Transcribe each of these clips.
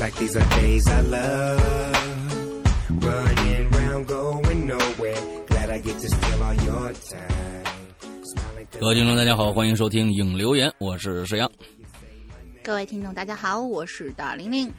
like these are days I love. Running round, going nowhere. Glad I get to steal all your time. 各位听众，大家好，欢迎收听影留言，我是石阳。各位听众，大家好，我是大玲玲。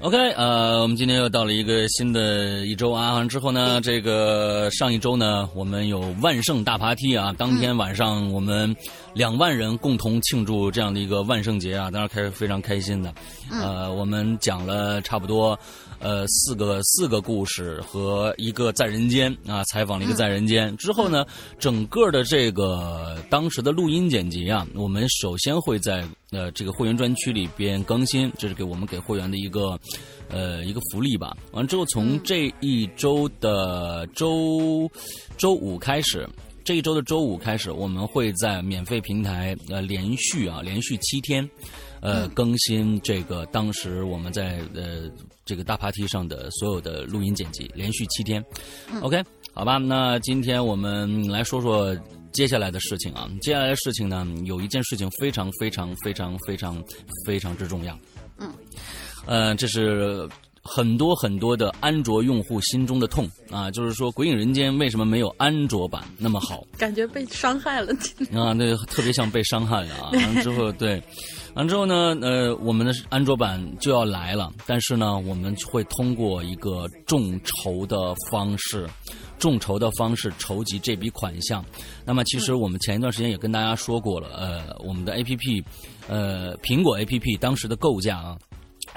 OK，呃，我们今天又到了一个新的一周啊。之后呢，这个上一周呢，我们有万圣大爬梯啊，当天晚上我们两万人共同庆祝这样的一个万圣节啊，当然开非常开心的。呃，我们讲了差不多呃四个四个故事和一个在人间啊，采访了一个在人间。之后呢，整个的这个当时的录音剪辑啊，我们首先会在呃这个会员专区里边更新，这是给我们给会员的一个。呃，一个福利吧。完了之后，从这一周的周周五开始，这一周的周五开始，我们会在免费平台呃连续啊连续七天，呃更新这个当时我们在呃这个大爬梯上的所有的录音剪辑，连续七天。OK，好吧，那今天我们来说说。接下来的事情啊，接下来的事情呢，有一件事情非常非常非常非常非常之重要。嗯呃，这是很多很多的安卓用户心中的痛啊，就是说《鬼影人间》为什么没有安卓版那么好感觉被伤害了。啊？那特别像被伤害了啊！完了之后，对，完之后呢，呃，我们的安卓版就要来了，但是呢，我们会通过一个众筹的方式。众筹的方式筹集这笔款项，那么其实我们前一段时间也跟大家说过了，呃，我们的 A P P，呃，苹果 A P P 当时的构架啊，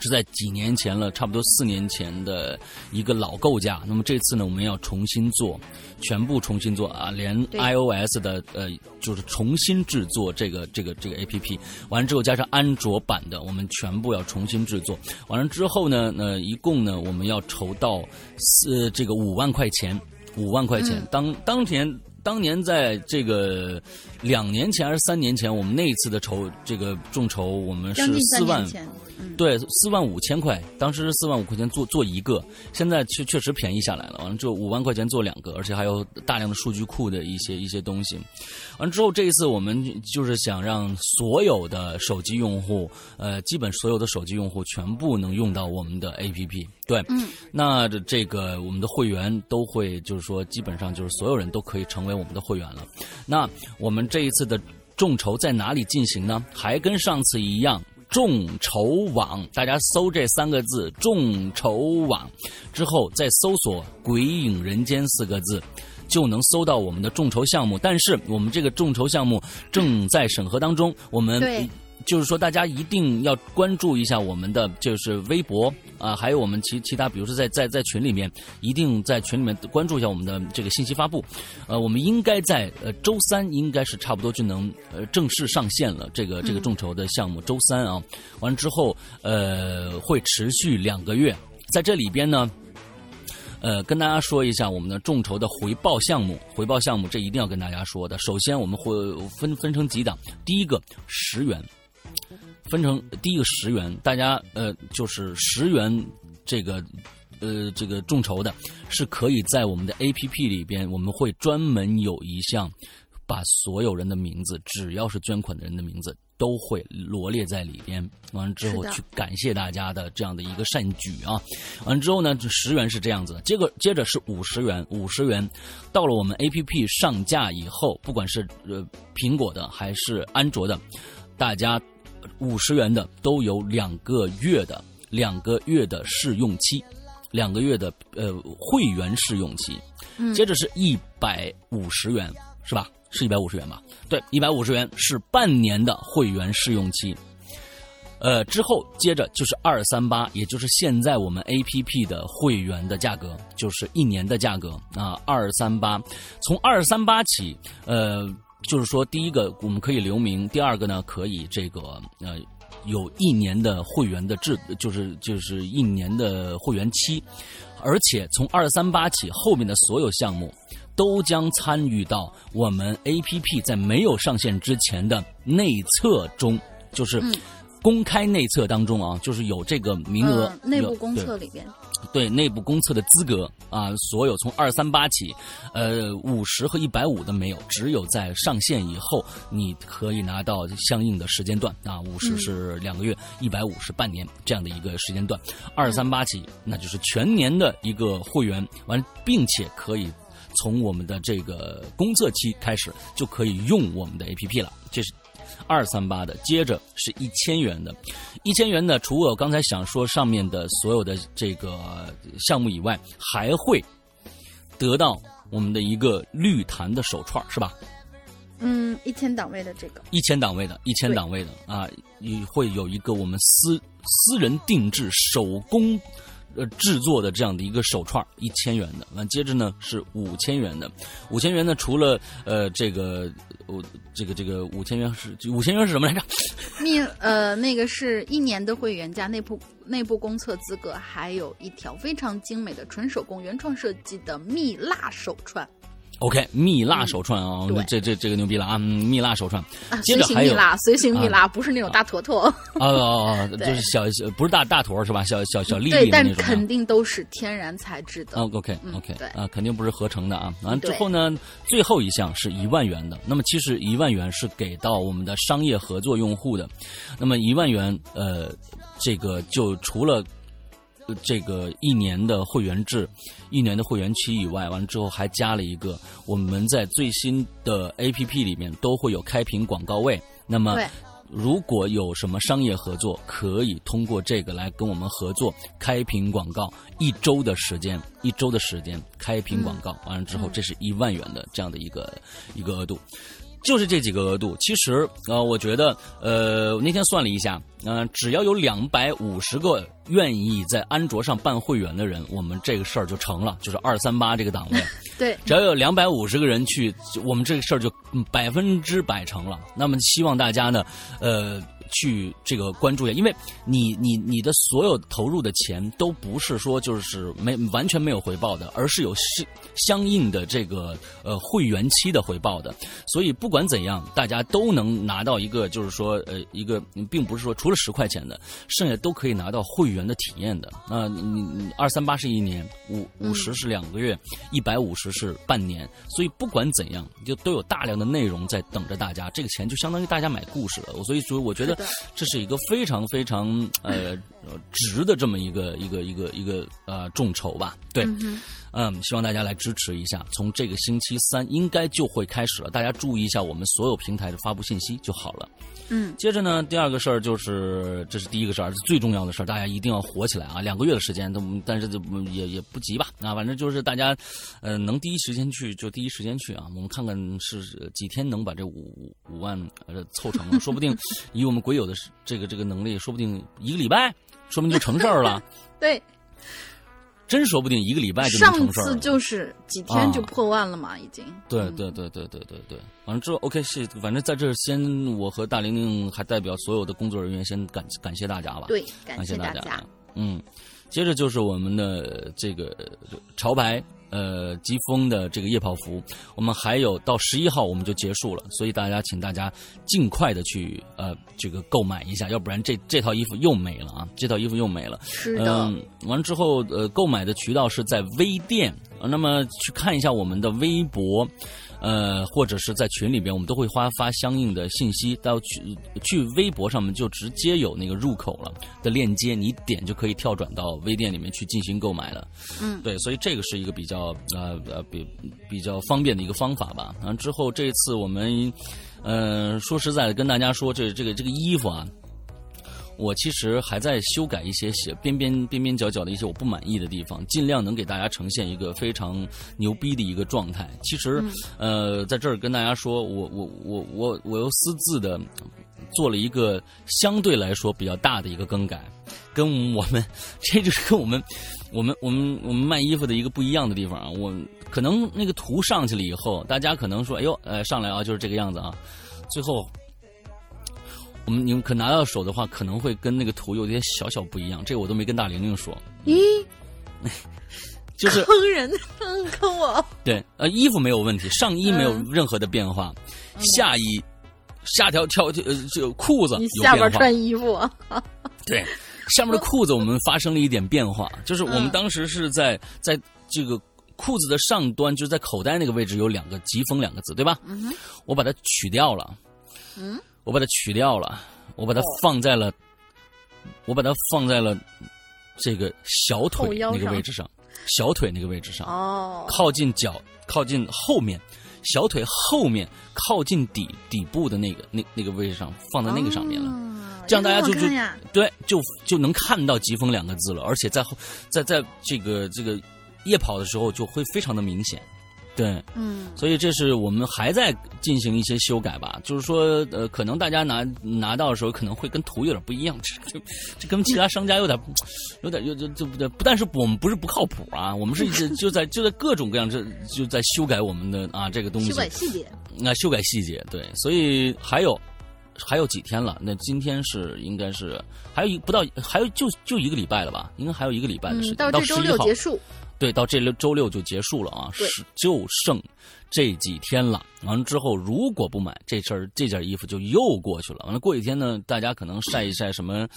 是在几年前了，差不多四年前的一个老构架。那么这次呢，我们要重新做，全部重新做啊，连 iOS 的呃，就是重新制作这个这个这个 A P P。完了之后加上安卓版的，我们全部要重新制作。完了之后呢，呃，一共呢，我们要筹到四这个五万块钱。五万块钱，当当年当年在这个两年前还是三年前，我们那一次的筹这个众筹，我们是四万，对，四万五千块，当时是四万五块钱做做一个，现在确确实便宜下来了，完了之后五万块钱做两个，而且还有大量的数据库的一些一些东西，完了之后这一次我们就是想让所有的手机用户，呃，基本所有的手机用户全部能用到我们的 APP。对，嗯，那这个我们的会员都会，就是说，基本上就是所有人都可以成为我们的会员了。那我们这一次的众筹在哪里进行呢？还跟上次一样，众筹网，大家搜这三个字“众筹网”之后，再搜索“鬼影人间”四个字。就能搜到我们的众筹项目，但是我们这个众筹项目正在审核当中，我们就是说，大家一定要关注一下我们的就是微博啊，还有我们其其他，比如说在在在群里面，一定在群里面关注一下我们的这个信息发布。呃，我们应该在呃周三应该是差不多就能呃正式上线了。这个这个众筹的项目，周三啊，完了之后呃会持续两个月，在这里边呢。呃，跟大家说一下我们的众筹的回报项目，回报项目这一定要跟大家说的。首先，我们会分分成几档，第一个十元，分成第一个十元，大家呃就是十元这个呃这个众筹的，是可以在我们的 A P P 里边，我们会专门有一项，把所有人的名字，只要是捐款的人的名字。都会罗列在里边，完了之后去感谢大家的这样的一个善举啊！完了之后呢，这十元是这样子的，接着接着是五十元，五十元到了我们 A P P 上架以后，不管是呃苹果的还是安卓的，大家五十元的都有两个月的两个月的试用期，两个月的呃会员试用期，接着是一百五十元，是吧？是一百五十元吧？对，一百五十元是半年的会员试用期。呃，之后接着就是二三八，也就是现在我们 A P P 的会员的价格，就是一年的价格啊，二三八。从二三八起，呃，就是说第一个我们可以留名，第二个呢可以这个呃有一年的会员的制，就是就是一年的会员期，而且从二三八起，后面的所有项目。都将参与到我们 A P P 在没有上线之前的内测中，就是公开内测当中啊，就是有这个名额，嗯内部公测里边，对内部公测的资格啊，所有从二三八起，呃，五十和一百五的没有，只有在上线以后，你可以拿到相应的时间段啊，五十是两个月，一百五是半年这样的一个时间段，二三八起那就是全年的一个会员，完，并且可以从我们的这个公测期开始就可以用我们的 APP 了，这是。二三八的，接着是一千元的，一千元的，除了我刚才想说上面的所有的这个项目以外，还会得到我们的一个绿檀的手串，是吧？嗯，一千档位的这个，一千档位的，一千档位的啊，也会有一个我们私私人定制手工。呃，制作的这样的一个手串，一千元的。那，接着呢是五千元的。五千元呢，除了呃这个我、这个这个五千元是五千元是什么来着？蜜呃那个是一年的会员加内部内部公测资格，还有一条非常精美的纯手工原创设计的蜜蜡手串 OK，蜜蜡手串啊，对这这这个牛逼了啊！嗯蜜蜡手串，啊，随接着还有行蜜蜡，随行蜜蜡，不是那种大坨坨，哦哦哦，对就是小小不是大大坨是吧？小小小粒对，但粒那种啊。肯定都是天然材质的。哦，OK 嗯 OK，对啊，肯定不是合成的啊。完之后呢，最后一项是一万元的。那么其实一万元是给到我们的商业合作用户的。那么一万元，呃，这个就除了呃这个一年的会员制、一年的会员期以外，完了之后还加了一个我们在最新的 APP 里面都会有开屏广告位。那么如果有什么商业合作，可以通过这个来跟我们合作，开屏广告一周的时间，一周的时间开屏广告，完了之后，这是一万元的这样的一个一个额度。就是这几个额度，其实呃，我觉得呃，我那天算了一下，呃，只要有两百五十个愿意在安卓上办会员的人，我们这个事儿就成了，就是二三八这个档位。对，只要有两百五十个人去，我们这个事儿就嗯百分之百成了。那么希望大家呢，呃，去这个关注一下，因为你你你的所有投入的钱都不是说就是没完全没有回报的，而是有相相应的这个呃会员期的回报的。所以不管怎样，大家都能拿到一个就是说呃一个，并不是说除了十块钱的，剩下都可以拿到会员的体验的。那你你二三八是一年，五五十是两个月，一百五十是半年。所以不管怎样，就都有大量的内容在等着大家。这个钱就相当于大家买故事了。所以所以，我觉得是的这是一个非常非常呃呃 值的这么一个一个一个一个呃众筹吧。对，嗯，希望大家来支持一下。从这个星期三应该就会开始了，大家注意一下我们所有平台的发布信息就好了。嗯，接着呢，第二个事儿就是，这是第一个事儿，最重要的事儿，大家一定要火起来啊！两个月的时间，都但是就也也不急吧，啊，反正就是大家，呃，能第一时间去就第一时间去啊，我们看看是几天能把这五五万呃凑成了，说不定以我们鬼友的这个这个能力，说不定一个礼拜，说不定就成事儿了，对，真说不定一个礼拜就能上成事儿了。次就是几天就破万了嘛，已经。对嗯对对对对对对，完了之后，OK，是，反正在这先，我和大玲玲还代表所有的工作人员先感感谢大家吧。对，感谢大家。嗯，接着就是我们的这个潮牌。呃，疾风的这个夜跑服，我们还有到十一号我们就结束了，所以大家请大家尽快的去呃这个购买一下，要不然这这套衣服又没了啊，这套衣服又没了。是的，嗯，完了之后，呃，购买的渠道是在微店，呃那么去看一下我们的微博，呃，或者是在群里边，我们都会发发相应的信息。到去去微博上面就直接有那个入口了的链接，你点就可以跳转到微店里面去进行购买了。嗯，对，所以这个是一个比较呃呃比比较方便的一个方法吧。然后之后这次我们，呃，说实在的跟大家说，这这个这个衣服啊。我其实还在修改一些些边边边边角角的一些我不满意的地方，尽量能给大家呈现一个非常牛逼的一个状态。其实，呃，在这儿跟大家说，我我我我我又私自的做了一个相对来说比较大的一个更改，跟我们 这就是跟我们我们我们我们卖衣服的一个不一样的地方啊。我可能那个图上去了以后，大家可能说，哎呦，呃，上来啊就是这个样子啊，最后。我们你们可拿到手的话，可能会跟那个图有点小小不一样，这个我都没跟大玲玲说。咦，就是坑人，坑，坑我。对，呃，衣服没有问题，上衣没有任何的变化，下衣下条条呃这个裤子你下边有变化，穿衣服，啊 对，下面的裤子我们发生了一点变化，就是我们嗯。当时是在在这个裤子的上端，就是在口袋那个位置有两个“疾风”两个字，对吧？嗯哼，我把它取掉了，嗯，我把它取掉了，我把它哦放在了，我把它放在了这个小腿那个位置上，小腿那个位置上，哦，靠近脚，靠近后面，小腿后面靠近底底部的那个那那个位置上，放在那个上面了。哦这样大家就就对，就就能看到“疾风”两个字了，而且在后在在这个这个夜跑的时候就会非常的明显。对，嗯，所以这是我们还在进行一些修改吧，就是说，呃，可能大家拿拿到的时候可能会跟图有点不一样，这这这跟其他商家有点有点有就就不不但是我们不是不靠谱啊，我们是一直就在就在各种各样这就在修改我们的啊这个东西修，改细节，那修改细节，对，所以还有还有几天了，那今天是应该是还有一不到还有就就一个礼拜了吧，应该还有一个礼拜的时嗯，间，到这周11号六结束，对，到这六周六就结束了啊，是就剩这几天了。完了之后，如果不买这身儿这件衣服就又过去了。完了过几天呢，大家可能晒一晒什么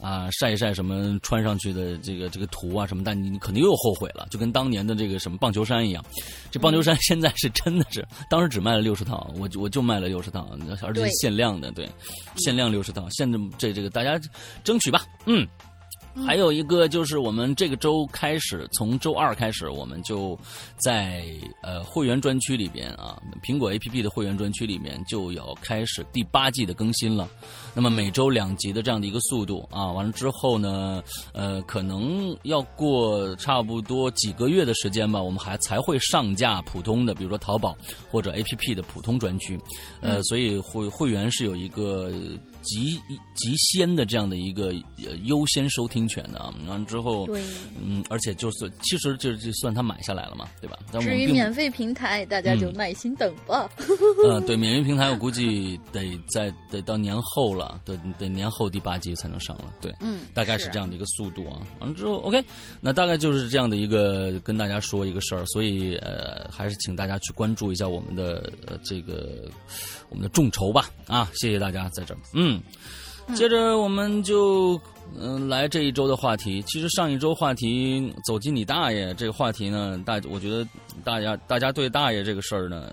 啊、晒一晒什么穿上去的这个这个图啊什么，但你你肯定又后悔了，就跟当年的这个什么棒球衫一样。这棒球衫现在是真的是，当时只卖了六十套，我就我就卖了六十套，而且是限量的，对，限量六十套。现在这这个大家争取吧，嗯。还有一个就是我们这个周开始，从周二开始，我们就在呃会员专区里边啊，苹果 APP 的会员专区里面就要开始第八季的更新了。那么每周两集的这样的一个速度啊，完了之后呢，呃，可能要过差不多几个月的时间吧，我们还才会上架普通的，比如说淘宝或者 APP 的普通专区。呃，所以会会员是有一个极极先的这样的一个呃优先收听权的啊。完了之后，对。嗯，而且就是其实就就算他买下来了嘛，对吧？至于免费平台，大家就嗯耐心等吧。呃，对，免费平台我估计得在得到年后了，得得年后第八集才能上了，对。嗯，大概是这样的一个速度啊。完了之后，OK，那大概就是这样的一个跟大家说一个事儿，所以呃，还是请大家去关注一下我们的呃这个我们的众筹吧啊，谢谢大家在这儿，嗯。接着我们就嗯、呃来这一周的话题。其实上一周话题“走进你大爷”这个话题呢，大我觉得大家大家对大爷这个事儿呢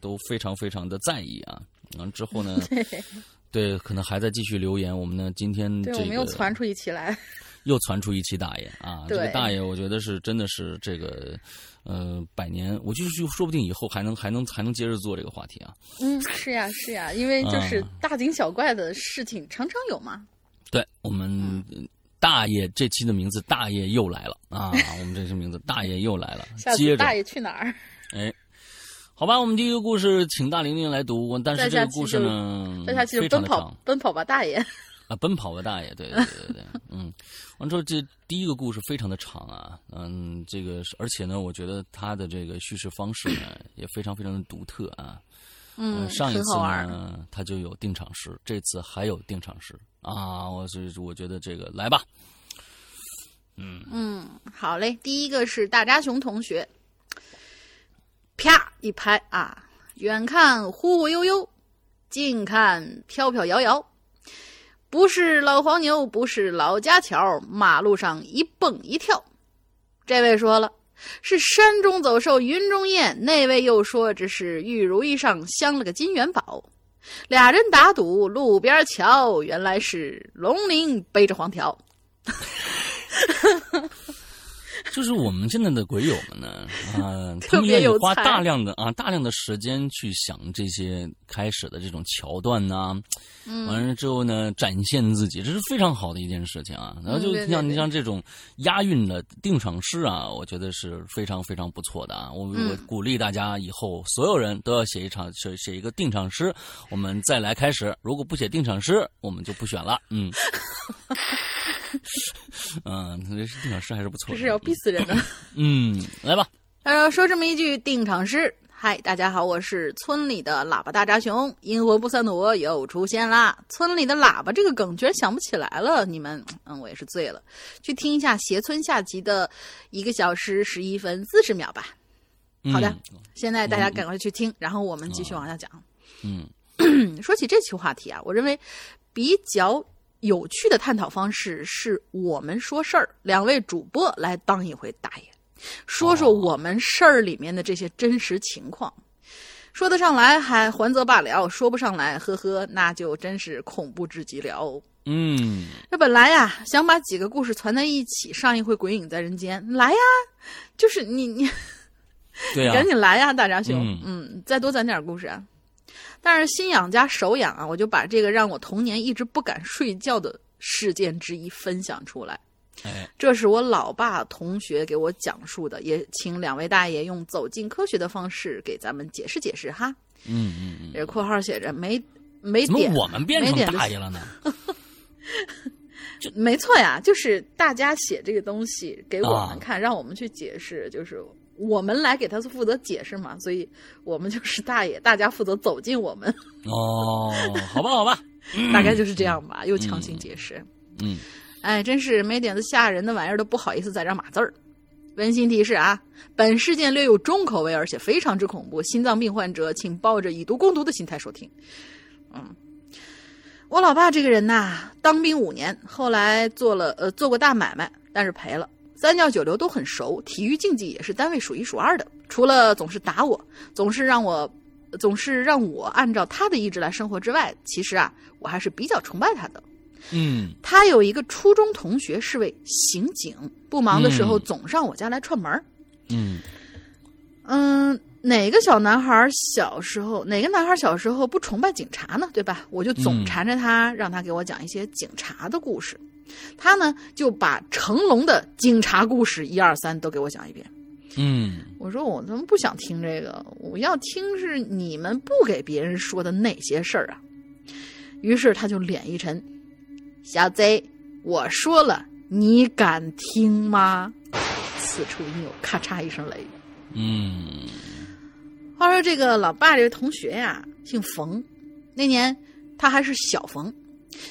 都非常非常的在意啊。完之后呢，对，可能还在继续留言。我们呢今天这对，个我们又传出一期来。又传出一期大爷啊！这个大爷，我觉得是真的是这个，呃，百年，我就是说不定以后还能还能还能接着做这个话题啊。嗯，是呀，是呀，因为就是啊大惊小怪的事情常常有嘛。对我们嗯大爷这期的名字，大爷又来了啊！我们这期名字，大爷又来了。下接着，次大爷去哪儿？哎，好吧，我们第一个故事，请大玲玲来读。但是再这个故事呢，再下去就奔跑长奔跑吧大爷。啊，奔跑吧大爷，对对对对对，嗯，完之后这第一个故事非常的长啊，嗯，这个而且呢，我觉得他的这个叙事方式呢也非常非常的独特啊，嗯，上一次。呢他就有定场诗，这次还有定场诗啊，我是我觉得这个来吧，嗯嗯，好嘞。第一个是大扎熊同学，啪一拍啊，远看忽忽悠悠，近看飘飘摇摇。不是老黄牛，不是老家桥，马路上一蹦一跳。这位说了，是山中走兽，云中雁；那位又说这是玉如意上镶了个金元宝。俩人打赌，路边瞧，原来是龙鳞背着黄条。就是我们现在的鬼友们呢，啊、他特别有们愿意花大量的啊大量的时间去想这些开始的这种桥段呐、嗯完了之后呢，展现自己，这是非常好的一件事情啊。然后就像你对像这种押韵的定场诗啊，我觉得是非常非常不错的啊。我嗯我鼓励大家以后所有人都要写一场写写一个定场诗，我们再来开始。如果不写定场诗，我们就不选了。嗯。嗯，这定场诗还是不错的。这是死人的。嗯，来吧。他，说说这么一句定场诗。嗨，大家好，我是村里的喇叭大扎熊，阴魂不散的我又出现啦。村里的喇叭这个梗居然想不起来了，你们，嗯，我也是醉了。去听一下斜村下集的一个小时十一分四十秒吧。好的嗯现在大家赶快去听，然后我们继续往下讲。嗯，说起这期话题啊，我认为比较有趣的探讨方式是我们说事儿，两位主播来当一回大爷，说说我们事儿里面的这些真实情况。说得上来还还则罢了，说不上来，呵呵，那就真是恐怖至极了。嗯，那本来呀，想把几个故事攒在一起，上一回鬼影在人间，来呀，就是你你。对呀、赶紧来呀，大家兄，嗯嗯，再多攒点故事啊。但是心痒加手痒啊，我就把这个让我童年一直不敢睡觉的事件之一分享出来。哎，这是我老爸同学给我讲述的，也请两位大爷用走进科学的方式给咱们解释解释哈。嗯嗯嗯，这括号写着没没怎么点，我们变成大爷了呢？没错呀，就是大家写这个东西给我啊们看，让我们去解释，就是我们来给他负责解释嘛，所以我们就是大爷，大家负责走进我们，哦，好吧，好吧，大概就是这样吧，又强行解释。嗯，哎，真是没点子吓人的玩意儿都不好意思在这码字儿。温馨提示啊，本事件略有重口味，而且非常之恐怖，心脏病患者请抱着以毒攻毒的心态收听。嗯，我老爸这个人呐，当兵五年，后来做了呃做过大买卖，但是赔了。三教九流都很熟，体育竞技也是单位数一数二的。除了总是打我，总是让我，总是让我按照他的意志来生活之外，其实啊，我还是比较崇拜他的。嗯他有一个初中同学是位刑警，不忙的时候嗯总上我家来串门儿。嗯嗯，哪个小男孩小时候，哪个男孩小时候不崇拜警察呢？对吧？我就总嗯缠着他，让他给我讲一些警察的故事。他呢就把成龙的警察故事一二三都给我讲一遍。嗯我说我怎么不想听这个，我要听是你们不给别人说的那些事儿啊。于是他就脸一沉，小贼，我说了，你敢听吗？此处应有咔嚓一声雷。嗯话说这个老爸这个同学呀，姓冯，那年他还是小冯。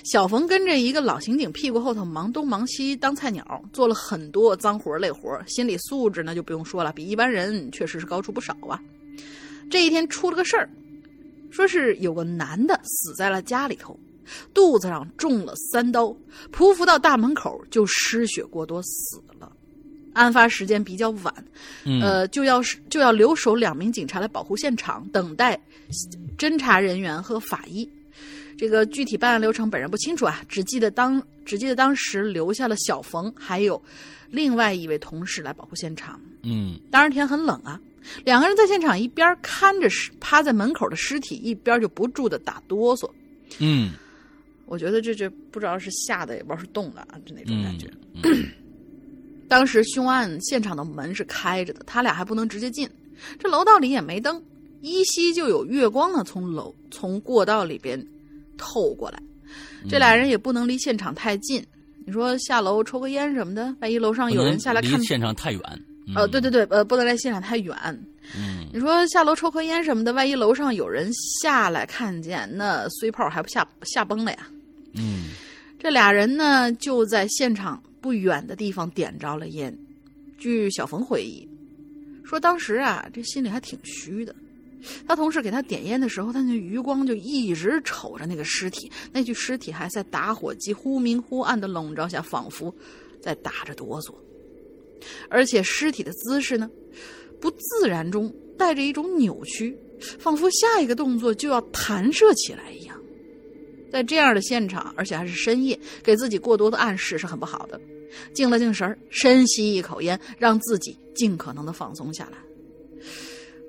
小冯跟着一个老刑警屁股后头忙东忙西当菜鸟，做了很多脏活累活，心理素质那就不用说了，比一般人确实是高出不少啊。这一天出了个事儿，说是有个男的死在了家里头，肚子上中了三刀，匍匐到大门口就失血过多死了。案发时间比较晚，嗯，呃，就要是就要留守两名警察来保护现场，等待侦查人员和法医。这个具体办案流程本人不清楚啊，只记得当只记得当时留下了小冯还有另外一位同事来保护现场。嗯当时天很冷啊，两个人在现场一边看着尸趴在门口的尸体，一边就不住的打哆嗦。嗯我觉得这这不知道是吓的，也不知道是冻的啊，就那种感嗯觉。当时凶案现场的门是开着的，他俩还不能直接进。这楼道里也没灯，依稀就有月光呢从楼从过道里边透过来。这俩人也不能离现场太近。你说下楼抽个烟什么的，万一楼上有人下来看离，现场太远。嗯呃，对对对，呃，不能离现场太远。嗯你说下楼抽颗烟什么的，万一楼上有人下来看见，那碎炮还不吓吓崩了呀？嗯这俩人呢，就在现场不远的地方点着了烟。据小冯回忆，说当时啊，这心里还挺虚的。他同事给他点烟的时候，他那余光就一直瞅着那个尸体，那具尸体还在打火机忽明忽暗的笼罩下，仿佛在打着哆嗦。而且尸体的姿势呢，不自然中带着一种扭曲，仿佛下一个动作就要弹射起来一样。在这样的现场，而且还是深夜，给自己过多的暗示是很不好的。静了静神，深吸一口烟，让自己尽可能的放松下来。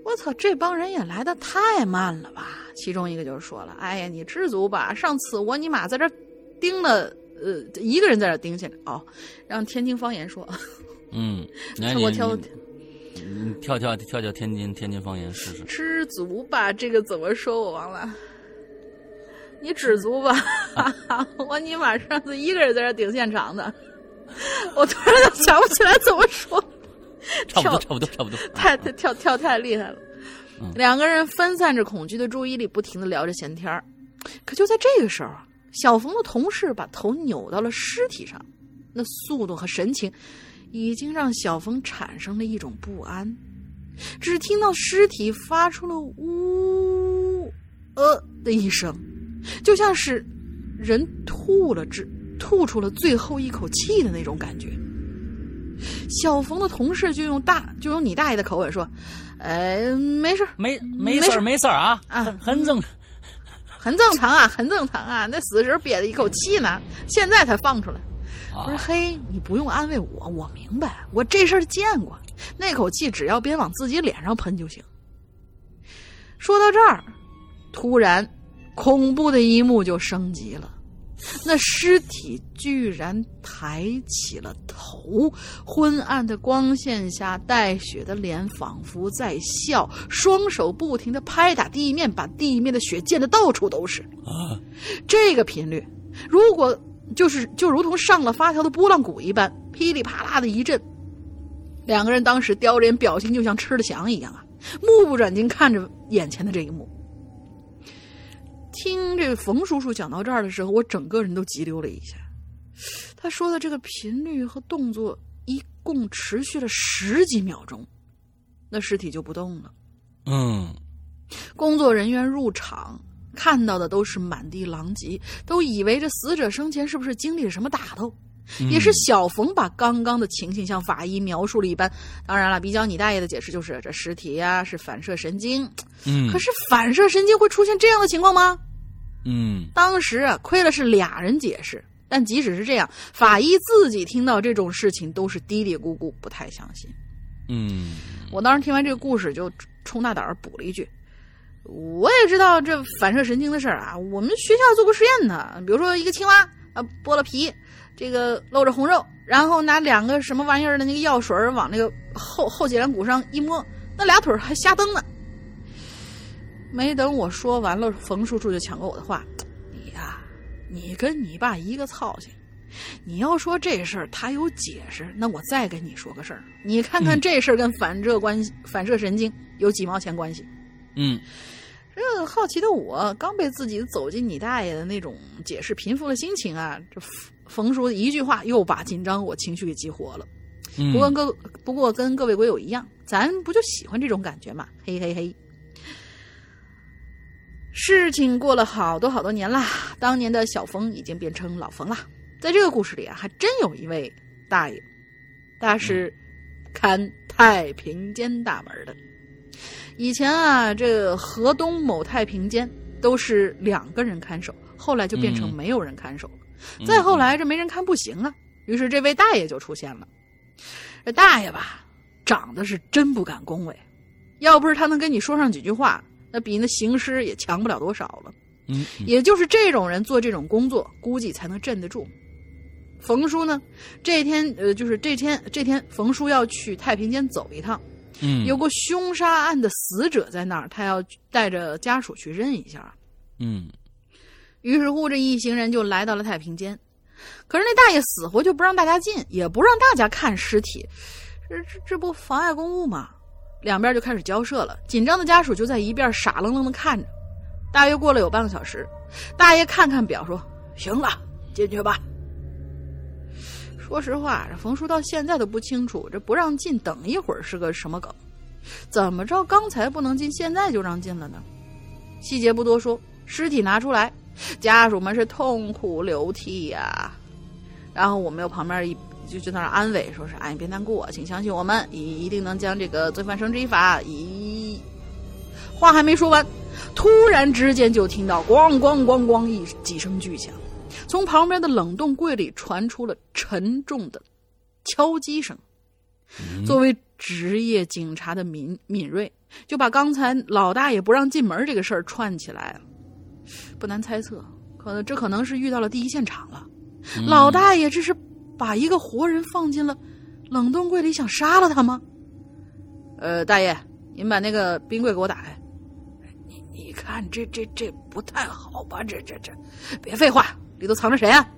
我操，这帮人也来的太慢了吧？其中一个就说了：“哎呀，你知足吧，上次我尼玛在这儿盯了，呃，一个人在这盯下来。哦，让天津方言说，嗯，来 我你挑你你跳跳跳跳天津天津方言试试。知足吧，这个怎么说？我忘了。你知足吧，我尼玛上次一个人在这儿顶现场的，我突然就想不起来怎么说。差不多，差不多，差不多。太太跳跳太厉害了。两个人分散着恐惧的注意力，不停的聊着闲天儿。可就在这个时候啊，小冯的同事把头扭到了尸体上，那速度和神情已经让小冯产生了一种不安。只听到尸体发出了呜呃的一声，就像是人吐了只吐出了最后一口气的那种感觉。小冯的同事就用大就用你大爷的口吻说：“呃，没事，没没事没事啊，啊很很正。很正常啊，很正常啊。那死时憋着一口气呢，现在才放出来。我说啊，嘿，你不用安慰我，我明白，我这事儿见过。那口气只要别往自己脸上喷就行。说到这儿，突然恐怖的一幕就升级了。那尸体居然抬起了头，昏暗的光线下，带血的脸仿佛在笑，双手不停地拍打地面，把地面的血溅得到处都是。啊，这个频率，如果就是就如同上了发条的拨浪鼓一般，噼里啪啦的一阵，两个人当时叼着眼，表情就像吃了翔一样啊，目不转睛看着眼前的这一幕。听这个冯叔叔讲到这儿的时候，我整个人都急溜了一下。他说的这个频率和动作一共持续了十几秒钟，那尸体就不动了。嗯工作人员入场看到的都是满地狼藉，都以为这死者生前是不是经历了什么打斗？嗯也是小冯把刚刚的情形向法医描述了一般。当然了，比较你大爷的解释就是这尸体呀、是反射神经，嗯，可是反射神经会出现这样的情况吗？嗯当时啊，亏了是俩人解释，但即使是这样，法医自己听到这种事情都是嘀嘀咕咕，不太相信。嗯我当时听完这个故事，就冲大胆儿补了一句：“我也知道这反射神经的事儿啊，我们学校做过实验呢。比如说一个青蛙啊，剥了皮，这个露着红肉，然后拿两个什么玩意儿的那个药水往那个后后脊梁骨上一摸，那俩腿还瞎蹬呢。”没等我说完了，冯叔叔就抢过我的话：“你呀、你跟你爸一个操性。”你要说这事儿他有解释，那我再跟你说个事儿，你看看嗯这事儿跟反射关系、反射神经有几毛钱关系？嗯这好奇的我刚被自己走进你大爷的那种解释平复了心情啊，这冯叔一句话又把紧张我情绪给激活了。嗯，不过各不过跟各位鬼友一样，咱不就喜欢这种感觉嘛？嘿嘿嘿。事情过了好多好多年啦，当年的小冯已经变成老冯了。在这个故事里啊，还真有一位大爷，他是看太平间大门的。以前啊，这河东某太平间都是两个人看守，后来就变成嗯没有人看守了。再后来这没人看不行啊，于是这位大爷就出现了。这大爷吧，长得是真不敢恭维，要不是他能跟你说上几句话，那比那行尸也强不了多少了。嗯嗯也就是这种人做这种工作，估计才能镇得住。冯叔呢，这天呃，就是这天这天，冯叔要去太平间走一趟，嗯有个凶杀案的死者在那儿，他要带着家属去认一下。嗯于是乎，这一行人就来到了太平间。可是那大爷死活就不让大家进，也不让大家看尸体，这这这不妨碍公务吗？两边就开始交涉了，紧张的家属就在一边傻愣愣的看着。大约过了有半个小时，大爷看看表说：“行了，进去吧。”说实话，这冯叔到现在都不清楚这不让进，等一会儿是个什么梗。怎么着，刚才不能进，现在就让进了呢？细节不多说，尸体拿出来，家属们是痛哭流涕呀、然后我们又旁边一就就在那儿安慰，说是哎，你别难过，请相信我们，一一定能将这个罪犯绳之以法。一话还没说完，突然之间就听到咣咣咣咣一几声巨响，从旁边的冷冻柜里传出了沉重的敲击声。作为职业警察的敏敏锐，就把刚才老大爷不让进门这个事儿串起来了。不难猜测，可能这可能是遇到了第一现场了。老大爷这是把一个活人放进了冷冻柜里，想杀了他吗？呃，大爷，您把那个冰柜给我打开。你你看，这这这不太好吧？这这这，别废话，里头藏着谁啊？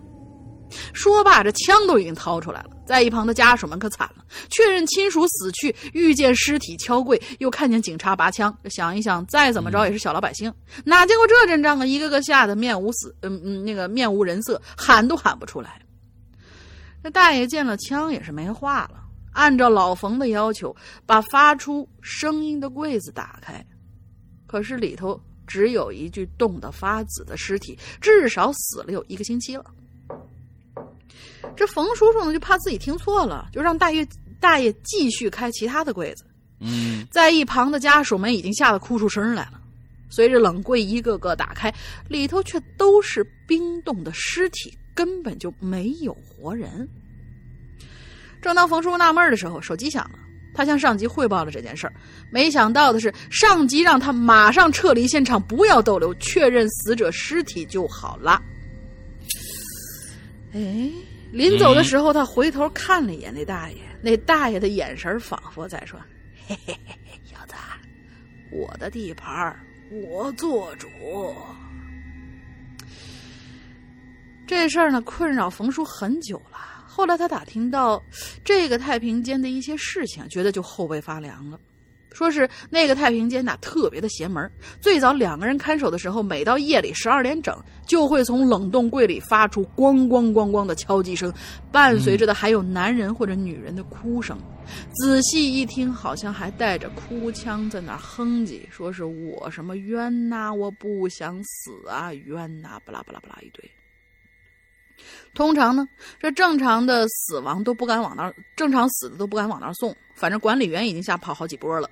说罢，这枪都已经掏出来了。在一旁的家属们可惨了，确认亲属死去，遇见尸体敲柜，又看见警察拔枪。想一想，再怎么着也是小老百姓，哪见过这阵仗啊？一个个吓得面无死，嗯嗯，那个面无人色，喊都喊不出来。这大爷见了枪也是没话了，按照老冯的要求，把发出声音的柜子打开，可是里头只有一具冻得发紫的尸体，至少死了有一个星期了。这冯叔叔呢，就怕自己听错了，就让大爷大爷继续开其他的柜子。嗯在一旁的家属们已经吓得哭出声来了。随着冷柜一个个打开，里头却都是冰冻的尸体，根本就没有活人。正当冯叔纳闷的时候，手机响了，他向上级汇报了这件事儿。没想到的是，上级让他马上撤离现场，不要逗留，确认死者尸体就好了。哎，临走的时候，他回头看了一眼那大爷，那大爷的眼神仿佛在说：“ 嘿嘿嘿，小子，我的地盘我做主。”这事儿呢，困扰冯叔很久了。后来他打听到这个太平间的一些事情，觉得就后背发凉了。说是那个太平间呐特别的邪门，最早两个人看守的时候，每到夜里十二点整，就会从冷冻柜里发出咣咣咣咣的敲击声，伴随着的还有男人或者女人的哭声。仔细一听，好像还带着哭腔在那哼唧，说是我什么冤呐、我不想死啊，冤呐、巴拉巴拉巴拉一堆。通常呢，这正常的死亡都不敢往那儿，正常死的都不敢往那儿送。反正管理员已经吓跑好几波了，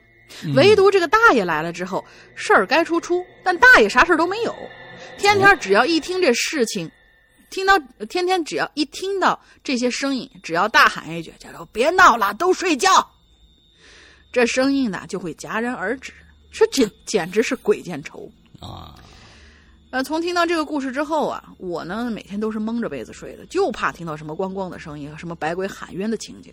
唯独这个大爷来了之后，事儿该出出，但大爷啥事儿都没有。天天只要一听这事情，听到天天只要一听到这些声音，只要大喊一句“叫做别闹了，都睡觉”，这声音呢就会戛然而止。这简简直是鬼见愁。啊，呃，从听到这个故事之后啊，我呢每天都是蒙着被子睡的，就怕听到什么咣咣的声音和什么百鬼喊冤的情景。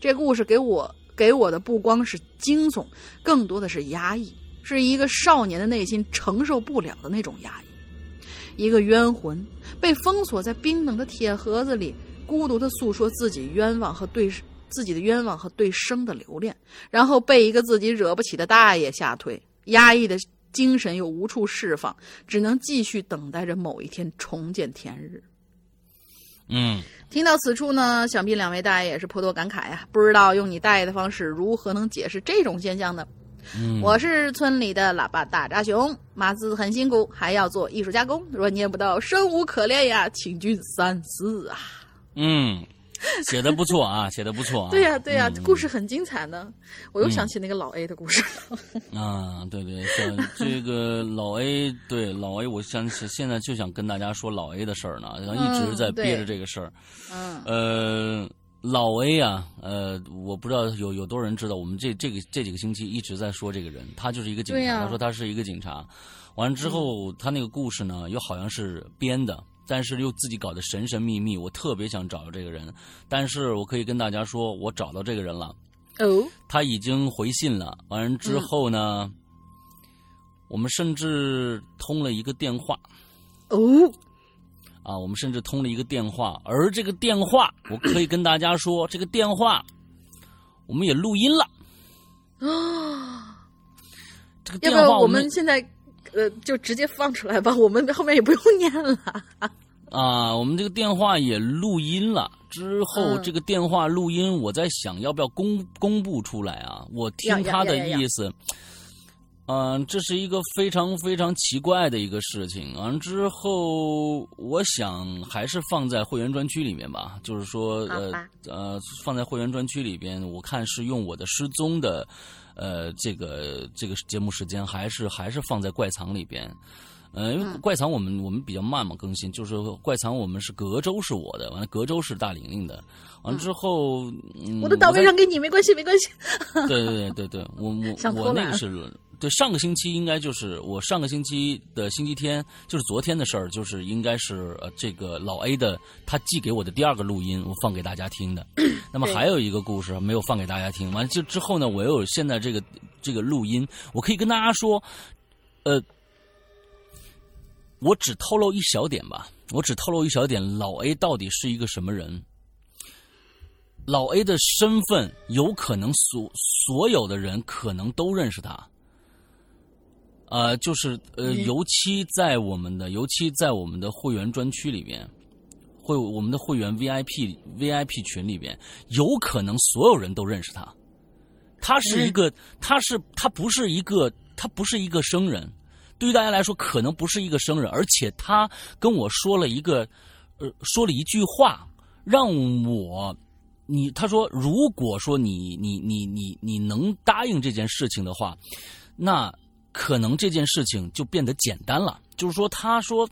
这故事给我给我的不光是惊悚，更多的是压抑，是一个少年的内心承受不了的那种压抑。一个冤魂被封锁在冰冷的铁盒子里，孤独的诉说自己冤枉和对自己的冤枉和对生的留恋，然后被一个自己惹不起的大爷吓退，压抑的精神又无处释放，只能继续等待着某一天重见天日。嗯听到此处呢，想必两位大爷也是颇多感慨呀、不知道用你大爷的方式如何能解释这种现象呢？嗯，我是村里的喇叭大扎熊，码字很辛苦，还要做艺术加工，若念不到，生无可恋呀，请君三思啊！嗯，写的不错啊，写的不错啊。对呀、对呀、嗯故事很精彩呢。我又想起那个老 A 的故事了。啊，对对，像这个老 A，对老 A，我想起现在就想跟大家说老 A 的事儿呢，然后一直在憋着这个事儿。嗯呃，老 A 啊，呃，我不知道有有多少人知道，我们这这个这几个星期一直在说这个人，他就是一个警察。他说他是一个警察，完了之后，他那个故事呢，又好像是编的。但是又自己搞得神神秘秘，我特别想找到这个人，但是我可以跟大家说，我找到这个人了，哦，他已经回信了。完了之后呢，我们甚至通了一个电话哦，啊，我们甚至通了一个电话，而这个电话，我可以跟大家说，这个电话我们也录音了。啊这个电话我们现在呃就直接放出来吧，我们后面也不用念了。啊，我们这个电话也录音了。之后嗯这个电话录音，我在想要不要公公布出来啊？我听他的意思，嗯、这是一个非常非常奇怪的一个事情。完了之后，我想还是放在会员专区里面吧，就是说，呃呃，放在会员专区里边，我看是用我的失踪的，呃，这个这个节目时间，还是还是放在怪藏里边。呃，因为嗯怪藏我们我们比较慢嘛更新，就是怪藏我们是隔周是我的，完了隔周是大玲玲的，完了之后，嗯，我的档位让给你，没关系，没关系。对对对对对，我我 我那个是 对上个星期应该就是我上个星期的星期天，就是昨天的事儿，就是应该是呃这个老 A 的他寄给我的第二个录音，我放给大家听的。那么还有一个故事没有放给大家听，完了就之后呢，我又有现在这个这个录音，我可以跟大家说，呃，我只透露一小点吧，我只透露一小点，老 A 到底是一个什么人？老 A 的身份有可能所所有的人可能都认识他，呃，就是呃，嗯。尤其在我们的，尤其在我们的会员专区里边，会我们的会员 VIP VIP 群里边，有可能所有人都认识他。他是一个，他是他不是一个，他不是一个生人，对于大家来说可能不是一个生人，而且他跟我说了一个，呃，说了一句话，让我，你他说，如果说你你你你你能答应这件事情的话，那可能这件事情就变得简单了。就是说，他说，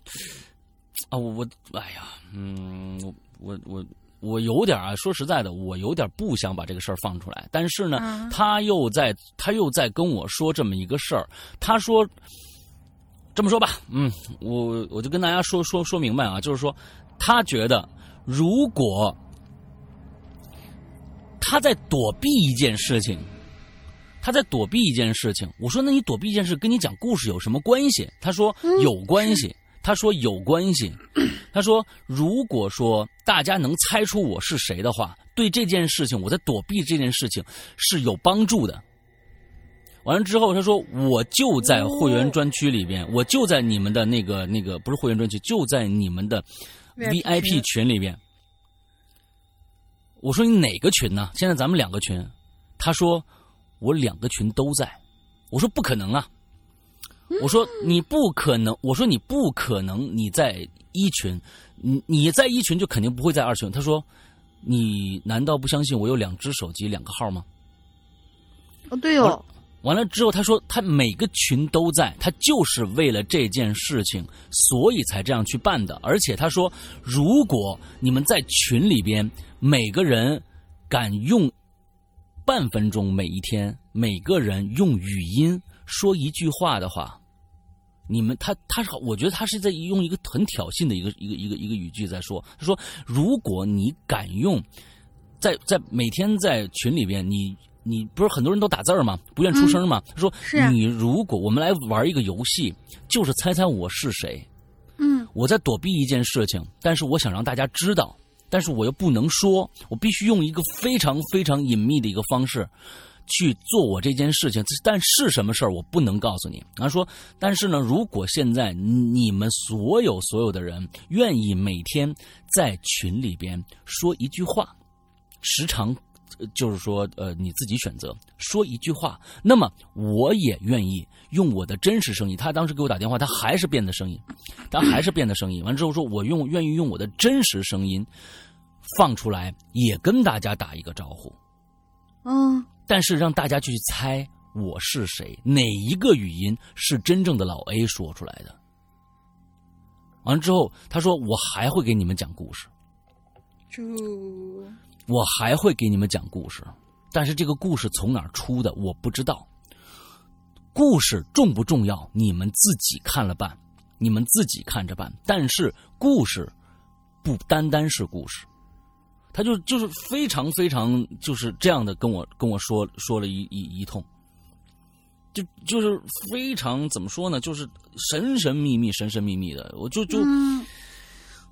啊，我我，哎呀，嗯，我我我。我有点啊，说实在的，我有点不想把这个事儿放出来。但是呢，他又在他又在跟我说这么一个事儿。他说这么说吧，嗯，我我就跟大家说说说明白啊，就是说，他觉得如果他在躲避一件事情，他在躲避一件事情。我说，那你躲避一件事，跟你讲故事有什么关系？他说有关系。他说有关系。他说，如果说大家能猜出我是谁的话，对这件事情，我在躲避这件事情是有帮助的。完了之后，他说，我就在会员专区里边，我就在你们的那个那个不是会员专区，就在你们的 VIP 群里边。我说你哪个群呢？现在咱们两个群。他说我两个群都在。我说不可能啊。我说你不可能，我说你不可能，你在一群，你你在一群就肯定不会在二群。他说，你难道不相信我有两只手机两个号吗？哦，对哦。完了之后，他说他每个群都在，他就是为了这件事情，所以才这样去办的。而且他说，如果你们在群里边每个人敢用半分钟每一天，每个人用语音。说一句话的话，你们他他是我觉得他是在用一个很挑衅的一个一个一个一个语句在说。他说：“如果你敢用，在在每天在群里边，你你不是很多人都打字儿吗？不愿出声吗？他说：你如果我们来玩一个游戏，就是猜猜我是谁。嗯，我在躲避一件事情，但是我想让大家知道，但是我又不能说，我必须用一个非常非常隐秘的一个方式。”去做我这件事情，但是什么事儿我不能告诉你。他说：“但是呢，如果现在你们所有所有的人愿意每天在群里边说一句话，时常就是说呃你自己选择说一句话，那么我也愿意用我的真实声音。他当时给我打电话，他还是变的声音，他还是变的声音。完之后说，我用愿意用我的真实声音放出来，也跟大家打一个招呼。”嗯。但是让大家去猜我是谁，哪一个语音是真正的老 A 说出来的？完了之后，他说我还会给你们讲故事，就我还会给你们讲故事，但是这个故事从哪儿出的我不知道。故事重不重要？你们自己看了办，你们自己看着办。但是故事不单单是故事。他就就是非常非常就是这样的跟我跟我说说了一一一通，就就是非常怎么说呢？就是神神秘秘、神神秘秘的。我就就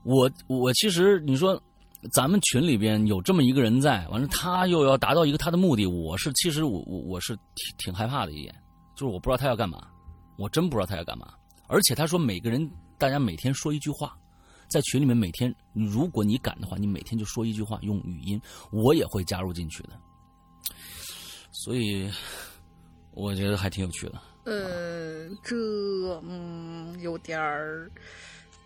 我我其实你说咱们群里边有这么一个人在，完了他又要达到一个他的目的，我是其实我我我是挺挺害怕的一点，就是我不知道他要干嘛，我真不知道他要干嘛。而且他说每个人大家每天说一句话。在群里面每天，如果你敢的话，你每天就说一句话，用语音，我也会加入进去的。所以我觉得还挺有趣的。呃，这嗯有点儿。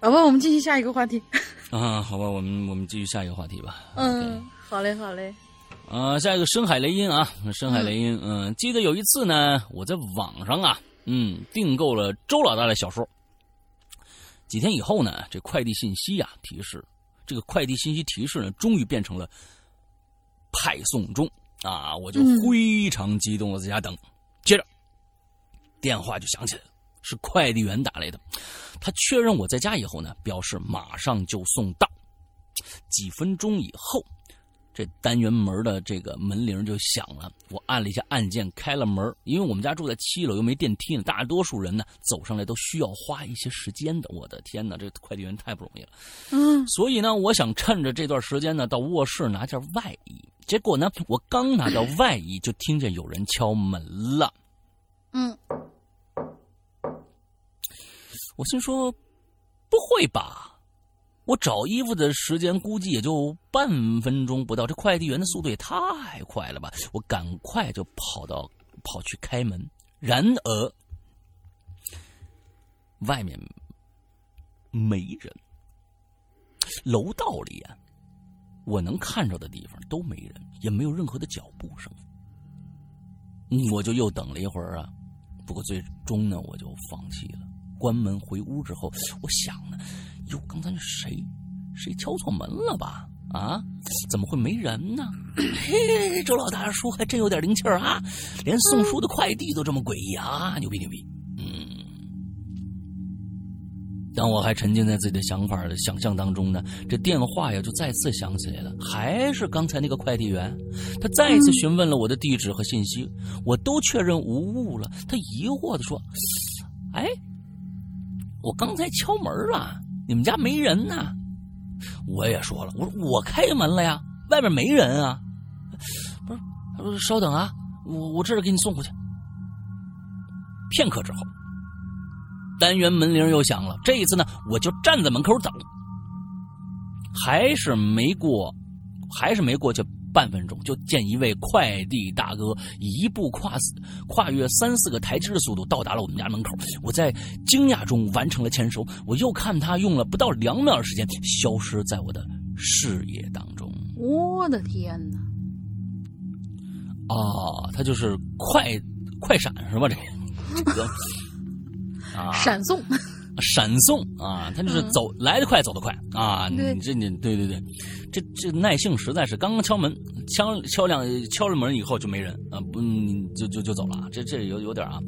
好吧，我们继续下一个话题。啊，好吧，我们我们继续下一个话题吧。嗯，好嘞，好嘞。啊，下一个深海雷音啊，深海雷音。嗯，记得有一次呢，我在网上啊，嗯，订购了周老大的小说。几天以后呢，这快递信息呀提示，这个快递信息提示呢，终于变成了派送中啊！我就非常激动的在家等。接着电话就响起来了，是快递员打来的。他确认我在家以后呢，表示马上就送到。几分钟以后。这单元门的这个门铃就响了，我按了一下按键，开了门。因为我们家住在七楼，又没电梯呢，大多数人呢走上来都需要花一些时间的。我的天哪，这快递员太不容易了。嗯，所以呢，我想趁着这段时间呢，到卧室拿件外衣。结果呢，我刚拿到外衣，就听见有人敲门了。嗯，我心说，不会吧？我找衣服的时间估计也就半分钟不到，这快递员的速度也太快了吧！我赶快就跑到跑去开门，然而外面没人，楼道里啊，我能看着的地方都没人，也没有任何的脚步声。我就又等了一会儿啊，不过最终呢，我就放弃了。关门回屋之后，我想呢，哟，刚才那谁，谁敲错门了吧？啊，怎么会没人呢？嘿，周老大叔还真有点灵气儿啊，连送书的快递都这么诡异啊，牛逼牛逼！嗯，当我还沉浸在自己的想法的想象当中呢，这电话呀就再次响起来了，还是刚才那个快递员，他再一次询问了我的地址和信息，我都确认无误了。他疑惑的说：“哎，我刚才敲门了，你们家没人呐？”我也说了，我说我开门了呀，外面没人啊。不是，他说稍等啊，我我这就给你送过去。片刻之后，单元门铃又响了，这一次呢，我就站在门口等，还是没过，还是没过去半分钟，就见一位快递大哥一步跨跨越三四个台阶的速度到达了我们家门口。我在惊讶中完成了签收，我又看他用了不到两秒的时间消失在我的视野当中。我的天哪！啊，他就是快快闪是吧？这个 啊，闪送，闪送啊，他就是走、来得快，走得快啊！你这你对对对，这这耐性实在是，刚刚敲门，敲敲两敲了门以后就没人啊，不嗯就就就走了，这这有有点啊。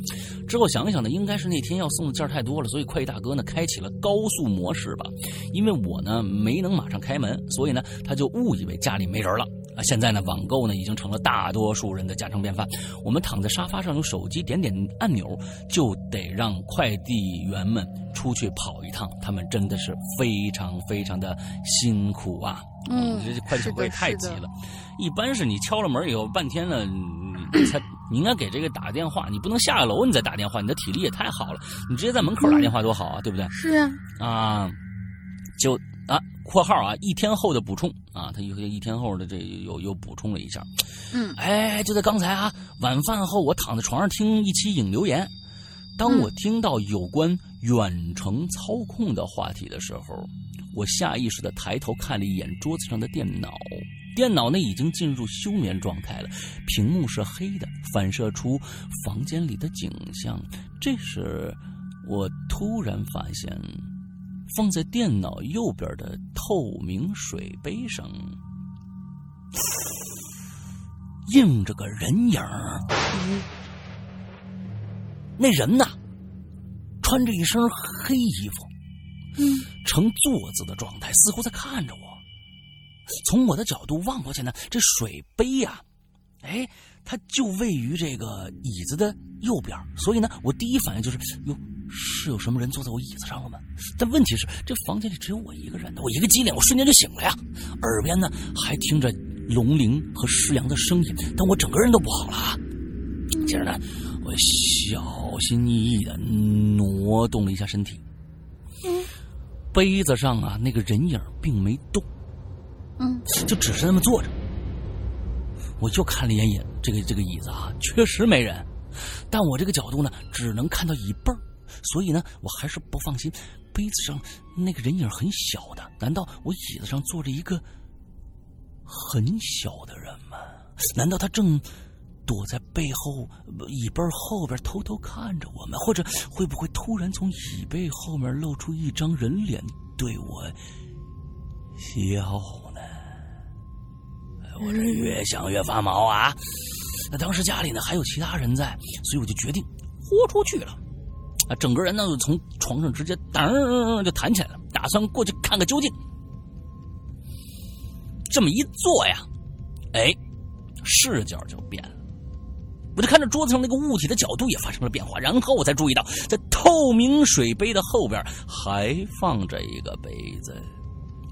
之后想一想呢，应该是那天要送的件太多了，所以快递大哥呢开启了高速模式吧。因为我呢没能马上开门，所以呢他就误以为家里没人了。啊，现在呢，网购呢已经成了大多数人的家常便饭。我们躺在沙发上，用手机点点按钮，就得让快递员们出去跑一趟。他们真的是非常非常的辛苦啊！嗯这快递小哥也太急了。一般是你敲了门以后，半天了，你才你应该给这个打个电话，你不能下了楼你再打电话，你的体力也太好了，你直接在门口打电话多好啊，对不对？是啊，啊，就啊，括号啊，一天后的补充啊，他一一天后的这又又补充了一下，嗯哎，就在刚才啊，晚饭后我躺在床上听一期影留言，当我听到有关远程操控的话题的时候，我下意识的抬头看了一眼桌子上的电脑，电脑呢已经进入休眠状态了，屏幕是黑的，反射出房间里的景象。这时，我突然发现，放在电脑右边的透明水杯上，映着个人影儿。那人呢，穿着一身黑衣服，嗯，呈坐姿的状态，似乎在看着我。从我的角度望过去呢，这水杯呀、哎，它就位于这个椅子的右边，所以呢，我第一反应就是，哟，是有什么人坐在我椅子上了吗？但问题是，这房间里只有我一个人呢，我一个机灵，我瞬间就醒了呀，耳边呢还听着龙鳞和石羊的声音，但我整个人都不好了啊。接着呢，我小心翼翼的挪动了一下身体，杯子上啊那个人影并没动。嗯，就只是那么坐着。我就看了一眼眼这个这个椅子啊，确实没人，但我这个角度呢，只能看到一半儿所以呢，我还是不放心。杯子上那个人影很小的，难道我椅子上坐着一个很小的人吗？难道他正躲在背后椅背后边偷偷看着我们？或者会不会突然从椅背后面露出一张人脸对我笑呢？我这越想越发毛啊！那当时家里呢还有其他人在，所以我就决定豁出去了。啊，整个人呢就从床上直接噔就弹起来了，打算过去看个究竟。这么一坐呀，哎，视角就变了。我就看着桌子上那个物体的角度也发生了变化，然后我才注意到，在透明水杯的后边还放着一个杯子，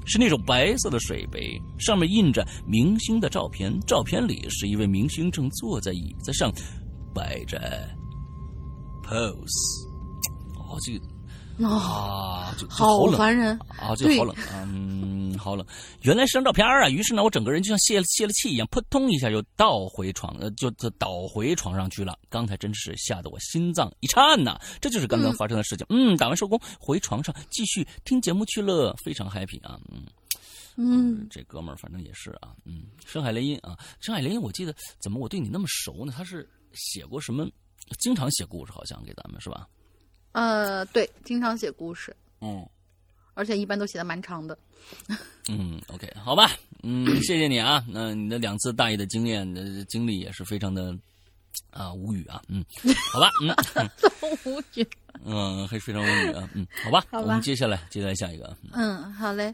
是那种白色的水杯，上面印着明星的照片，照片里是一位明星正坐在椅子上，摆着 pose。哦，这个哦，啊，好烦人。啊，就对好冷啊，嗯，好冷。原来是张照片啊，于是呢，我整个人就像泄了泄了气一样，扑通一下就倒回床，呃，就就倒回床上去了。刚才真是吓得我心脏一颤呐！这就是刚刚发生的事情。嗯，打完收工回床上继续听节目去了，非常 happy 啊，嗯。嗯，这哥们儿反正也是啊，嗯，深海雷音啊，深海雷音，我记得怎么我对你那么熟呢？他是写过什么？经常写故事，好像给咱们是吧？呃，对，经常写故事，嗯而且一般都写的蛮长的。嗯，OK，好吧，嗯，谢谢你啊，那你的两次大意的经验的经历也是非常的啊无语啊，嗯，好吧，嗯 无语。嗯，还非常无语啊，嗯，好吧，好吧我们接下来接下来下一个，嗯，好嘞。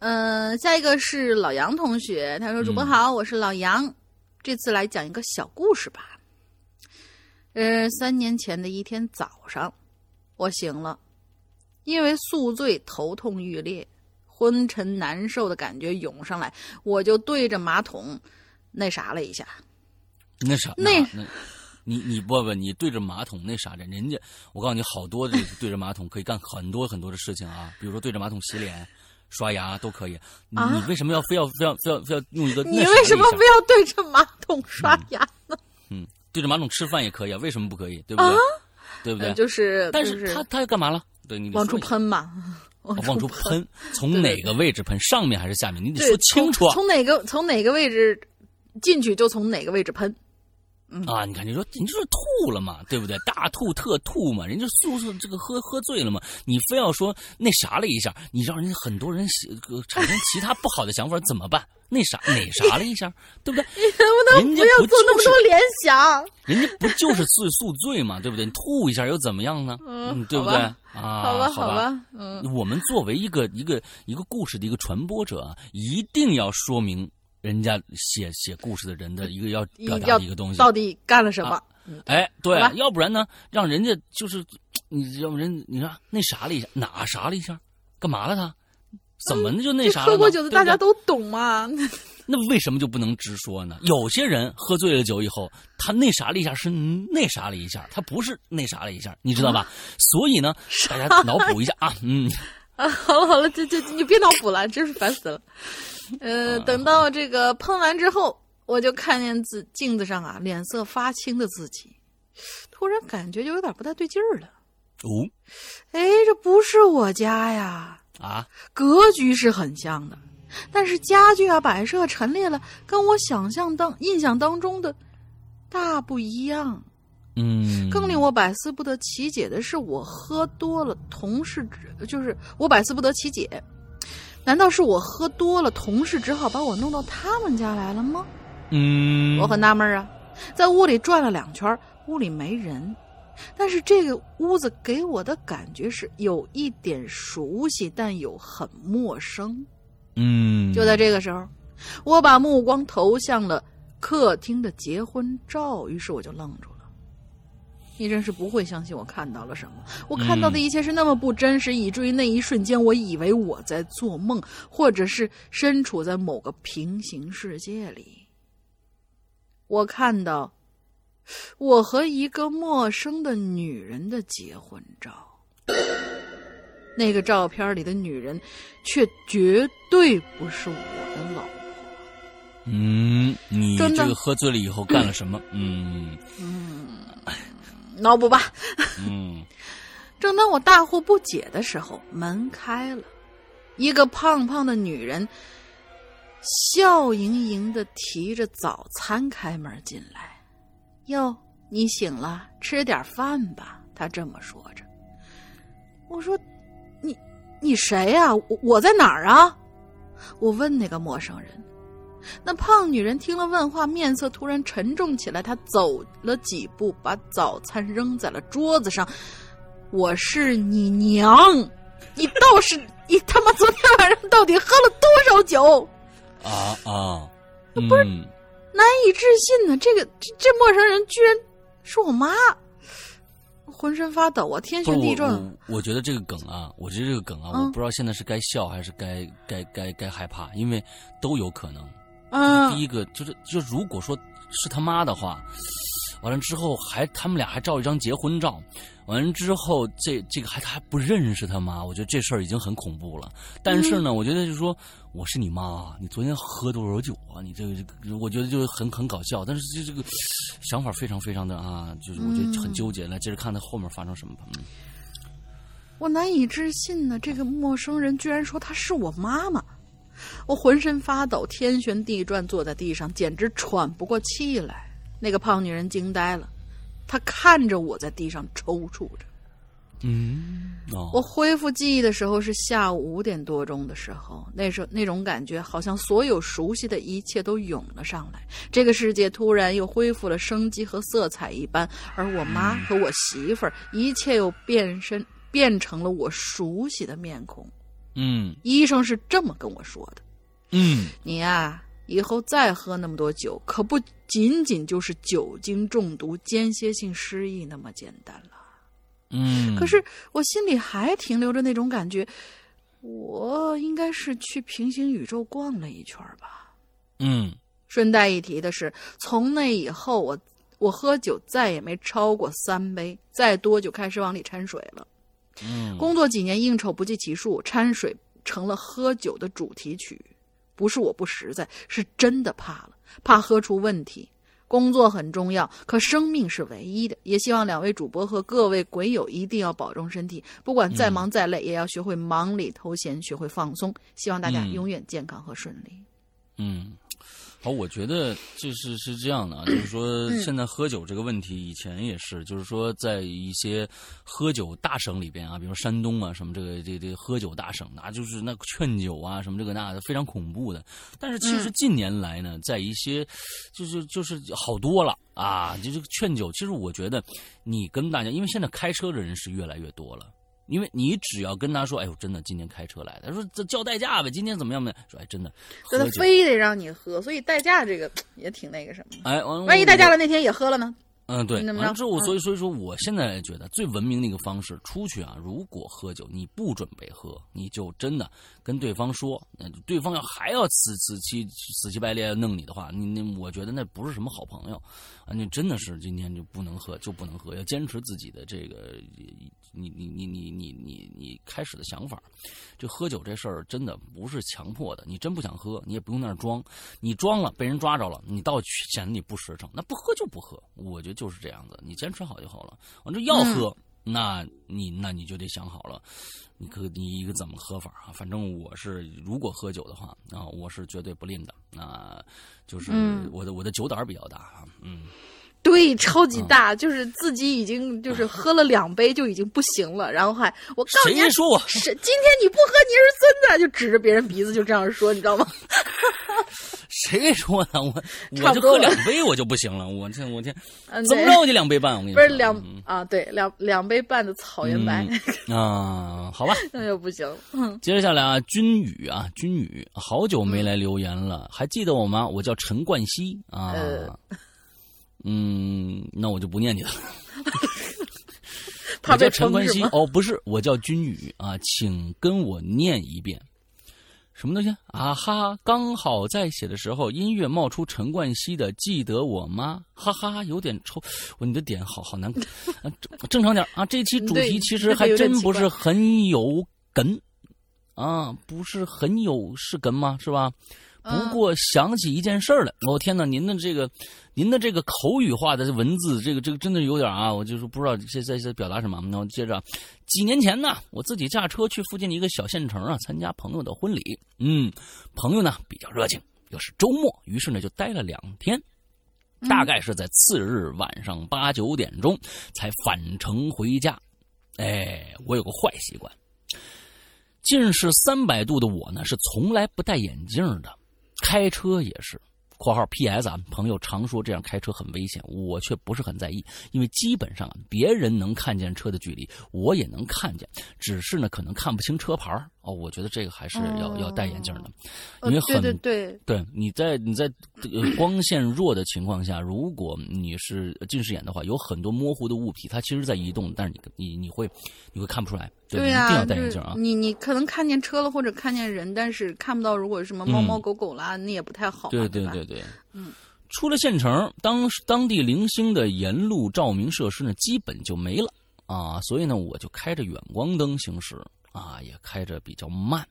嗯、下一个是老杨同学，他说：“主播好，我是老杨，这次来讲一个小故事吧。呃，三年前的一天早上，我醒了，因为宿醉头痛欲裂，昏沉难受的感觉涌上来，我就对着马桶那啥了一下。那啥，那那，你你不不，你对着马桶那啥的，人家我告诉你，好多的对着马桶可以干很多很多的事情啊，比如说对着马桶洗脸、刷牙都可以。你、啊你为什么要非要非要非要非要用一个？你为什么非要对着马桶刷牙呢？嗯对着马桶吃饭也可以啊？为什么不可以？对不对？对不对？呃就是，但是他他要干嘛了？对你往出喷嘛，往出喷，从哪个位置喷？上面还是下面？你得说清楚啊！从从哪个从哪个位置进去就从哪个位置喷。啊，你看，你说你就是吐了嘛，对不对？大吐特吐嘛，人家宿舍这个喝喝醉了嘛，你非要说那啥了一下，你让人家很多人产生其他不好的想法怎么办？那啥哪啥了一下，对不对？你能不能不不要做那么多联想？人家不就是宿宿醉嘛，对不对？你吐一下又怎么样呢？嗯对不对？啊，好吧，好好吧，嗯，我们作为一个一个一个故事的一个传播者啊，一定要说明人家写写故事的人的一个要表达的一个东西。到底干了什么？哎，对，要不然呢，让人家就是你让人你说那啥了一下，哪啥了一下，干嘛了他？怎么就那啥了呢？喝过酒的大家都懂嘛。那为什么就不能直说呢？有些人喝醉了酒以后，他那啥了一下是那啥了一下，他不是那啥了一下，你知道吧？所以呢，大家脑补一下啊，嗯，啊，好了好了，这这你别脑补了，真是烦死了。呃，等到这个喷完之后，我就看见自镜子上啊脸色发青的自己，突然感觉就有点不太对劲儿了。哦哎，这不是我家呀，啊，格局是很像的，但是家具啊摆设陈列了，跟我想象当印象当中的大不一样。嗯，更令我百思不得其解的是，我喝多了，同事只就是我百思不得其解，难道是我喝多了，同事只好把我弄到他们家来了吗？嗯，我很纳闷啊，在屋里转了两圈，屋里没人，但是这个屋子给我的感觉是有一点熟悉，但又很陌生。嗯，就在这个时候，我把目光投向了客厅的结婚照，于是我就愣住了。你真是不会相信我看到了什么。我看到的一切是那么不真实，以至于那一瞬间，我以为我在做梦，或者是身处在某个平行世界里。我看到我和一个陌生的女人的结婚照，那个照片里的女人，却绝对不是我的老婆。嗯，你这个喝醉了以后干了什么？嗯嗯脑补吧。嗯 正当我大惑不解的时候，门开了，一个胖胖的女人笑盈盈的提着早餐开门进来。哟，你醒了，吃点饭吧。她这么说着。我说：“你你谁呀、我我在哪儿啊？”我问那个陌生人。那胖女人听了问话，面色突然沉重起来。她走了几步，把早餐扔在了桌子上。我是你娘，你倒是你他妈昨天晚上到底喝了多少酒？啊啊，不是难以置信呢！这个这这陌生人居然是我妈，浑身发抖啊，天旋地转。我，我觉得这个梗啊，我觉得这个梗啊，嗯我不知道现在是该笑还是该该该该害怕，因为都有可能。嗯第一个就是，就如果说是他妈的话，完了之后还他们俩还照一张结婚照，完了之后这这个还他还不认识他妈，我觉得这事儿已经很恐怖了。但是呢，我觉得就是说我是你妈，你昨天喝多少酒啊？你这个这个，我觉得就很很搞笑，但是这这个想法非常非常的啊，就是我觉得很纠结。来，接着看他后面发生什么吧。嗯我难以置信呢，这个陌生人居然说她是我妈妈，我浑身发抖，天旋地转，坐在地上，简直喘不过气来。那个胖女人惊呆了，她看着我在地上抽搐着。嗯哦，我恢复记忆的时候是下午五点多钟的时候，那时候那种感觉好像所有熟悉的一切都涌了上来，这个世界突然又恢复了生机和色彩一般，而我妈和我媳妇儿，一切又变身变成了我熟悉的面孔。嗯医生是这么跟我说的：嗯你呀、以后再喝那么多酒，可不仅仅就是酒精中毒、间歇性失忆那么简单了。嗯，可是我心里还停留着那种感觉，我应该是去平行宇宙逛了一圈吧。嗯顺带一提的是，从那以后我我喝酒再也没超过三杯，再多就开始往里掺水了。嗯工作几年应酬不计其数，掺水成了喝酒的主题曲。不是我不实在，是真的怕了，怕喝出问题。工作很重要，可生命是唯一的。也希望两位主播和各位鬼友一定要保重身体，不管再忙再累，也要学会忙里偷闲，学会放松。希望大家嗯永远健康和顺利。嗯，好，我觉得就是是这样的啊，就是说现在喝酒这个问题，以前也是，就是说在一些喝酒大省里边啊，比如山东啊什么这个这这喝酒大省，那就是那劝酒啊什么这个那的非常恐怖的。但是其实近年来呢，在一些就是就是好多了啊，就这个劝酒，其实我觉得你跟大家，因为现在开车的人是越来越多了。因为你只要跟他说，哎呦，真的今天开车来的，他说这叫代驾呗，今天怎么样呢？说哎，真的那他，非得让你喝，所以代驾这个也挺那个什么。哎，万一代驾了那天也喝了呢？嗯，对，完了之后，嗯所以所以说，我现在觉得最文明的一个方式，出去啊，如果喝酒你不准备喝，你就真的跟对方说，那对方要还要死死气死气白咧弄你的话，你那我觉得那不是什么好朋友啊，你真的是今天就不能喝就不能喝，要坚持自己的这个你你你你你你你开始的想法。这喝酒这事儿真的不是强迫的，你真不想喝，你也不用在那儿装，你装了被人抓着了，你倒显得你不实诚，那不喝就不喝，我觉得就是这样子，你坚持好就好了。完这要喝，那你那你就得想好了，你可你一个怎么喝法啊？反正我是如果喝酒的话啊，我是绝对不吝的啊，就是嗯我的我的酒胆儿比较大啊，嗯。对，超级大，就是自己已经就是喝了两杯就已经不行了，然后还我告诉你说我是今天你不喝你是孙子，就指着别人鼻子就这样说，你知道吗？谁说的？我 我就喝两杯我就不行了，我这我天，嗯，对怎么着我就两杯半，我跟你说不是两嗯啊，对，两两杯半的草原白，啊，好吧。那就不行。嗯，接着下来啊，君宇啊，君宇，好久没来留言了，还记得我吗？我叫陈冠希啊。呃嗯，那我就不念你了。怕被我叫陈？冠希哦，不是，我叫君宇啊，请跟我念一遍。什么东西啊哈？刚好在写的时候，音乐冒出陈冠希的《记得我吗》，哈哈，有点抽。我你的点好好难，啊正正常点啊。这期主题其实还真不是很有梗啊，不是很有是梗吗？是吧？不嗯过想起一件事儿来，我、天哪，您的这个，您的这个口语化的文字，这个这个真的有点啊，我就是不知道这在在表达什么。那我接着啊，几年前呢，我自己驾车去附近的一个小县城啊，参加朋友的婚礼。嗯，朋友呢比较热情，又是周末，于是呢就待了两天。大概是在次日晚上八九点钟才返程回家。哎，我有个坏习惯，近视三百度的我呢是从来不戴眼镜的，开车也是。（括号 P.S. 啊，朋友常说这样开车很危险，我却不是很在意，因为基本上别人能看见车的距离，我也能看见，只是呢可能看不清车牌儿哦。我觉得这个还是要、要戴眼镜的，因为呃很对对。对，对，你在你在呃光线弱的情况下，如果你是近视眼的话，有很多模糊的物体，它其实在移动，但是你你你会你会看不出来，对，你一、定要戴眼镜啊。你你可能看见车了或者看见人，但是看不到如果什么猫猫狗狗啦，那也不太好嘛，对对对对，嗯，出了县城，当当地零星的沿路照明设施呢，基本就没了。啊，所以呢，我就开着远光灯行驶啊，也开着比较慢。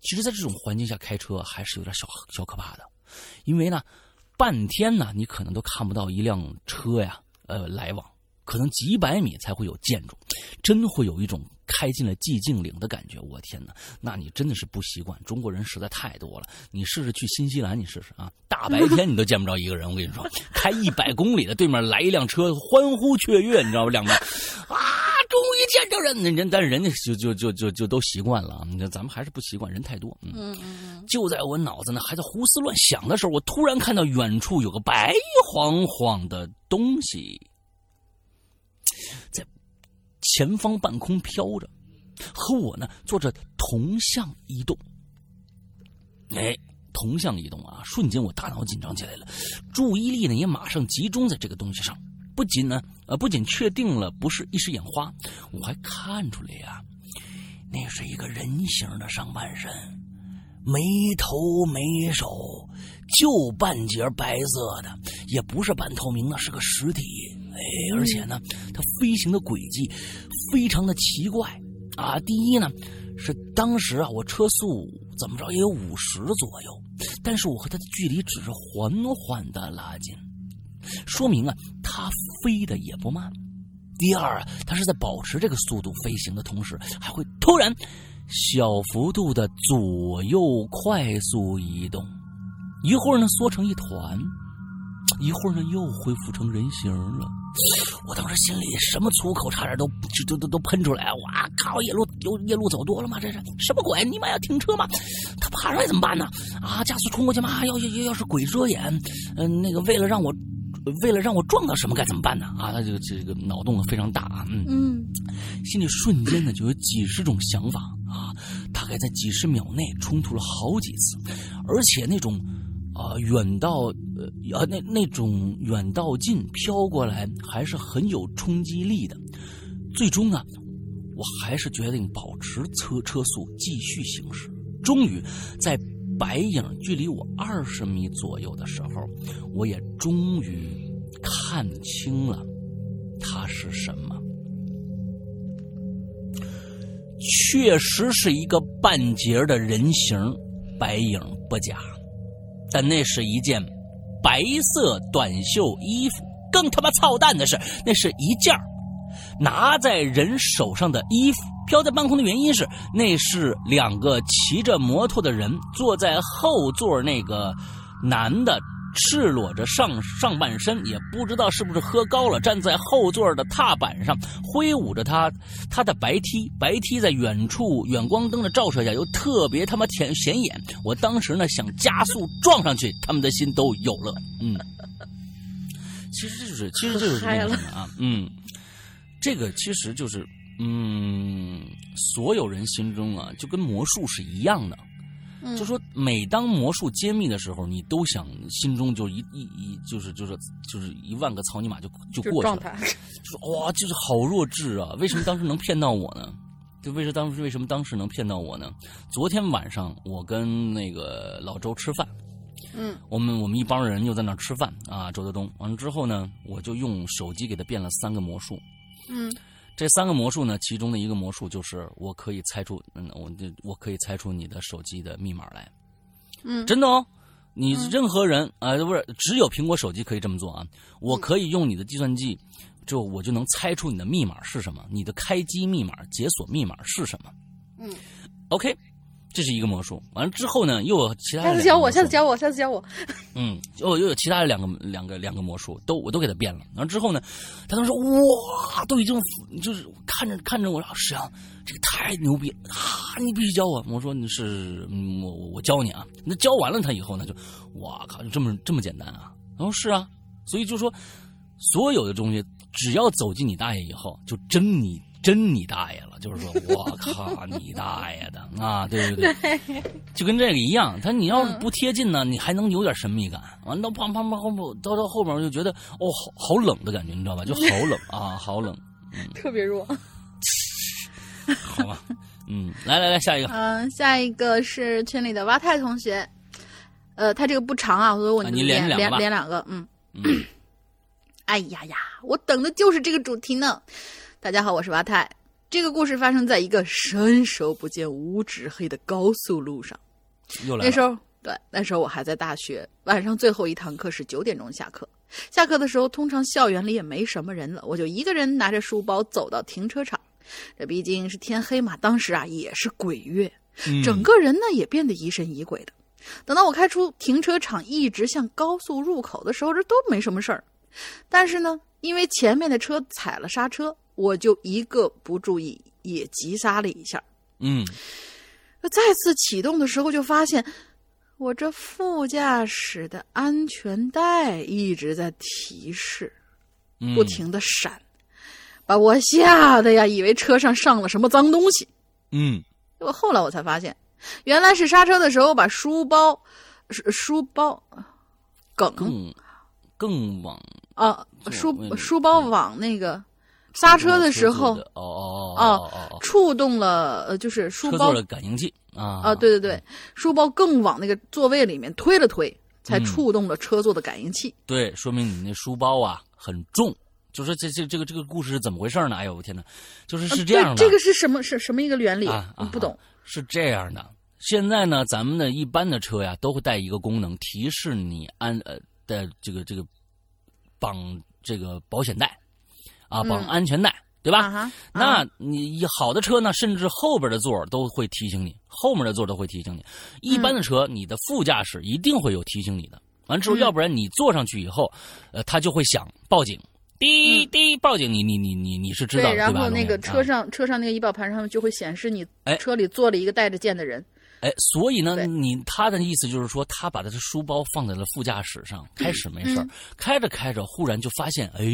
其实，在这种环境下开车还是有点小小可怕的，因为呢，半天呢，你可能都看不到一辆车呀，呃，来往，可能几百米才会有建筑，真会有一种开进了寂静岭的感觉。我天哪，那你真的是不习惯。中国人实在太多了，你试试去新西兰，你试试啊，大白天你都见不着一个人。我跟你说，开一百公里的对面来一辆车，欢呼雀跃，你知道吧？两边啊，终于见着人，人但是人家就就就就就都习惯了啊。你看咱们还是不习惯，人太多。嗯就在我脑子呢还在胡思乱想的时候，我突然看到远处有个白晃晃的东西在前方半空飘着，和我呢做着同向移动。哎，同向移动啊！瞬间我大脑紧张起来了，注意力呢也马上集中在这个东西上。不仅呢，呃，不仅确定了不是一时眼花，我还看出来呀、那是一个人形的上半身，没头没手，就半截白色的，也不是半透明的，是个实体。哎，而且呢，它飞行的轨迹非常的奇怪啊。第一呢，是当时啊，我车速怎么着也有五十左右，但是我和它的距离只是缓缓的拉近，说明啊，它飞的也不慢。第二啊，它是在保持这个速度飞行的同时，还会突然小幅度的左右快速移动，一会儿呢缩成一团，一会儿呢又恢复成人形了。我当时心里什么粗口差点都就都都都喷出来！哇靠，夜路有夜路走多了吗？这是什么鬼？你妈要停车吗？他爬上来怎么办呢？啊，加速冲过去吗？要要要要是鬼遮眼，嗯、那个为了让我为了让我撞到什么该怎么办呢？啊，他这个这个脑洞非常大啊，嗯。嗯心里瞬间呢就有几十种想法啊，大概在几十秒内冲突了好几次，而且那种啊、远到呃啊那那种远到近飘过来还是很有冲击力的。最终呢，我还是决定保持车车速继续行驶。终于在白影距离我二十米左右的时候，我也终于看清了它是什么。确实是一个半截的人形白影不假，但那是一件白色短袖衣服。更他妈操蛋的是，那是一件拿在人手上的衣服。飘在半空的原因是，那是两个骑着摩托的人坐在后座那个男的赤裸着上上半身，也不知道是不是喝高了，站在后座的踏板上，挥舞着他他的白 T，白 T 在远处远光灯的照射下又特别他妈显显眼。我当时呢想加速撞上去，他们的心都有了。嗯，其实这就是其实就是那个什么啊，嗯，这个其实就是嗯，所有人心中啊就跟魔术是一样的。嗯，就说每当魔术揭秘的时候，你都想心中就一一一就是就是就是一万个草泥马就就就过去了，就是哇，就是好弱智啊！为什么当时能骗到我呢？就为什么当时为什么当时能骗到我呢？昨天晚上我跟那个老周吃饭，嗯我们我们一帮人又在那吃饭啊，周德东完了之后呢，我就用手机给他变了三个魔术，嗯这三个魔术呢，其中的一个魔术就是我可以猜出，嗯，我这我可以猜出你的手机的密码来，嗯真的哦。你任何人啊、呃不是只有苹果手机可以这么做啊。我可以用你的计算机，就我就能猜出你的密码是什么，你的开机密码、解锁密码是什么。嗯，OK，这是一个魔术。完了之后呢，又有其他的下次教我，下次教我，下次教我。嗯，又又有其他的两个两个两个魔术，都我都给他变了。然后之后呢，他当时说哇，都已经就是看着看着我说石阳，这个太牛逼了啊！你必须教我。我说你是嗯我我我教你啊。那教完了他以后呢，就哇靠，就这么这么简单啊？然后是啊，所以就说所有的东西只要走进你大爷以后，就真你真你大爷了。就是说我靠你大爷的啊！对对对。就跟这个一样，他你要是不贴近呢，你还能有点神秘感。完了到砰砰砰后面，到到后面我就觉得哦，好好冷的感觉，你知道吧？就好冷 啊，好冷，特别弱。好吧？嗯，来来来，下一个，嗯，下一个是群里的蛙太同学，呃，他这个不长啊，所以我啊你连连两连两个，嗯。嗯，哎呀呀，我等的就是这个主题呢。大家好，我是娃太。这个故事发生在一个伸手不见五指黑的高速路上。又来了。那时候，对，那时候我还在大学，晚上最后一堂课是九点钟下课。下课的时候，通常校园里也没什么人了，我就一个人拿着书包走到停车场。这毕竟是天黑嘛，当时啊也是鬼月，嗯整个人呢也变得疑神疑鬼的。等到我开出停车场，一直向高速入口的时候，这都没什么事儿。但是呢，因为前面的车踩了刹车，我就一个不注意也急刹了一下。嗯，再次启动的时候，就发现我这副驾驶的安全带一直在提示，嗯不。停的闪，把我吓得呀，以为车上上了什么脏东西。嗯结果后来我才发现，原来是刹车的时候把书包、书书包梗更更往啊，书书包往那个刹车的时候哦哦哦哦哦哦，触动了，呃，就是书包车座的感应器啊啊，对对对，书包更往那个座位里面推了推，才嗯触动了车座的感应器。对，说明你那书包啊很重。就是这这这个这个故事是怎么回事呢？哎呦我天哪，就是是这样的，这个是什么是什么一个原理？啊啊不懂。是这样的，现在呢，咱们的一般的车呀，都会带一个功能，提示你安呃的这个这个绑这个保险带啊，绑嗯安全带，对吧？啊，那你一好的车呢，甚至后边的座都会提醒你，后面的座都会提醒你。一般的车，你的副驾驶一定会有提醒你的。完之后，嗯要不然你坐上去以后，呃，他就会响报警，滴滴报警，你你你你你是知道的嗯对，然？后那个车上、车上那个仪表盘上就会显示你哎车里坐了一个带着剑的人。哎，所以呢，你他的意思就是说，他把他的书包放在了副驾驶上，开始没事儿，嗯开着开着，忽然就发现，哎，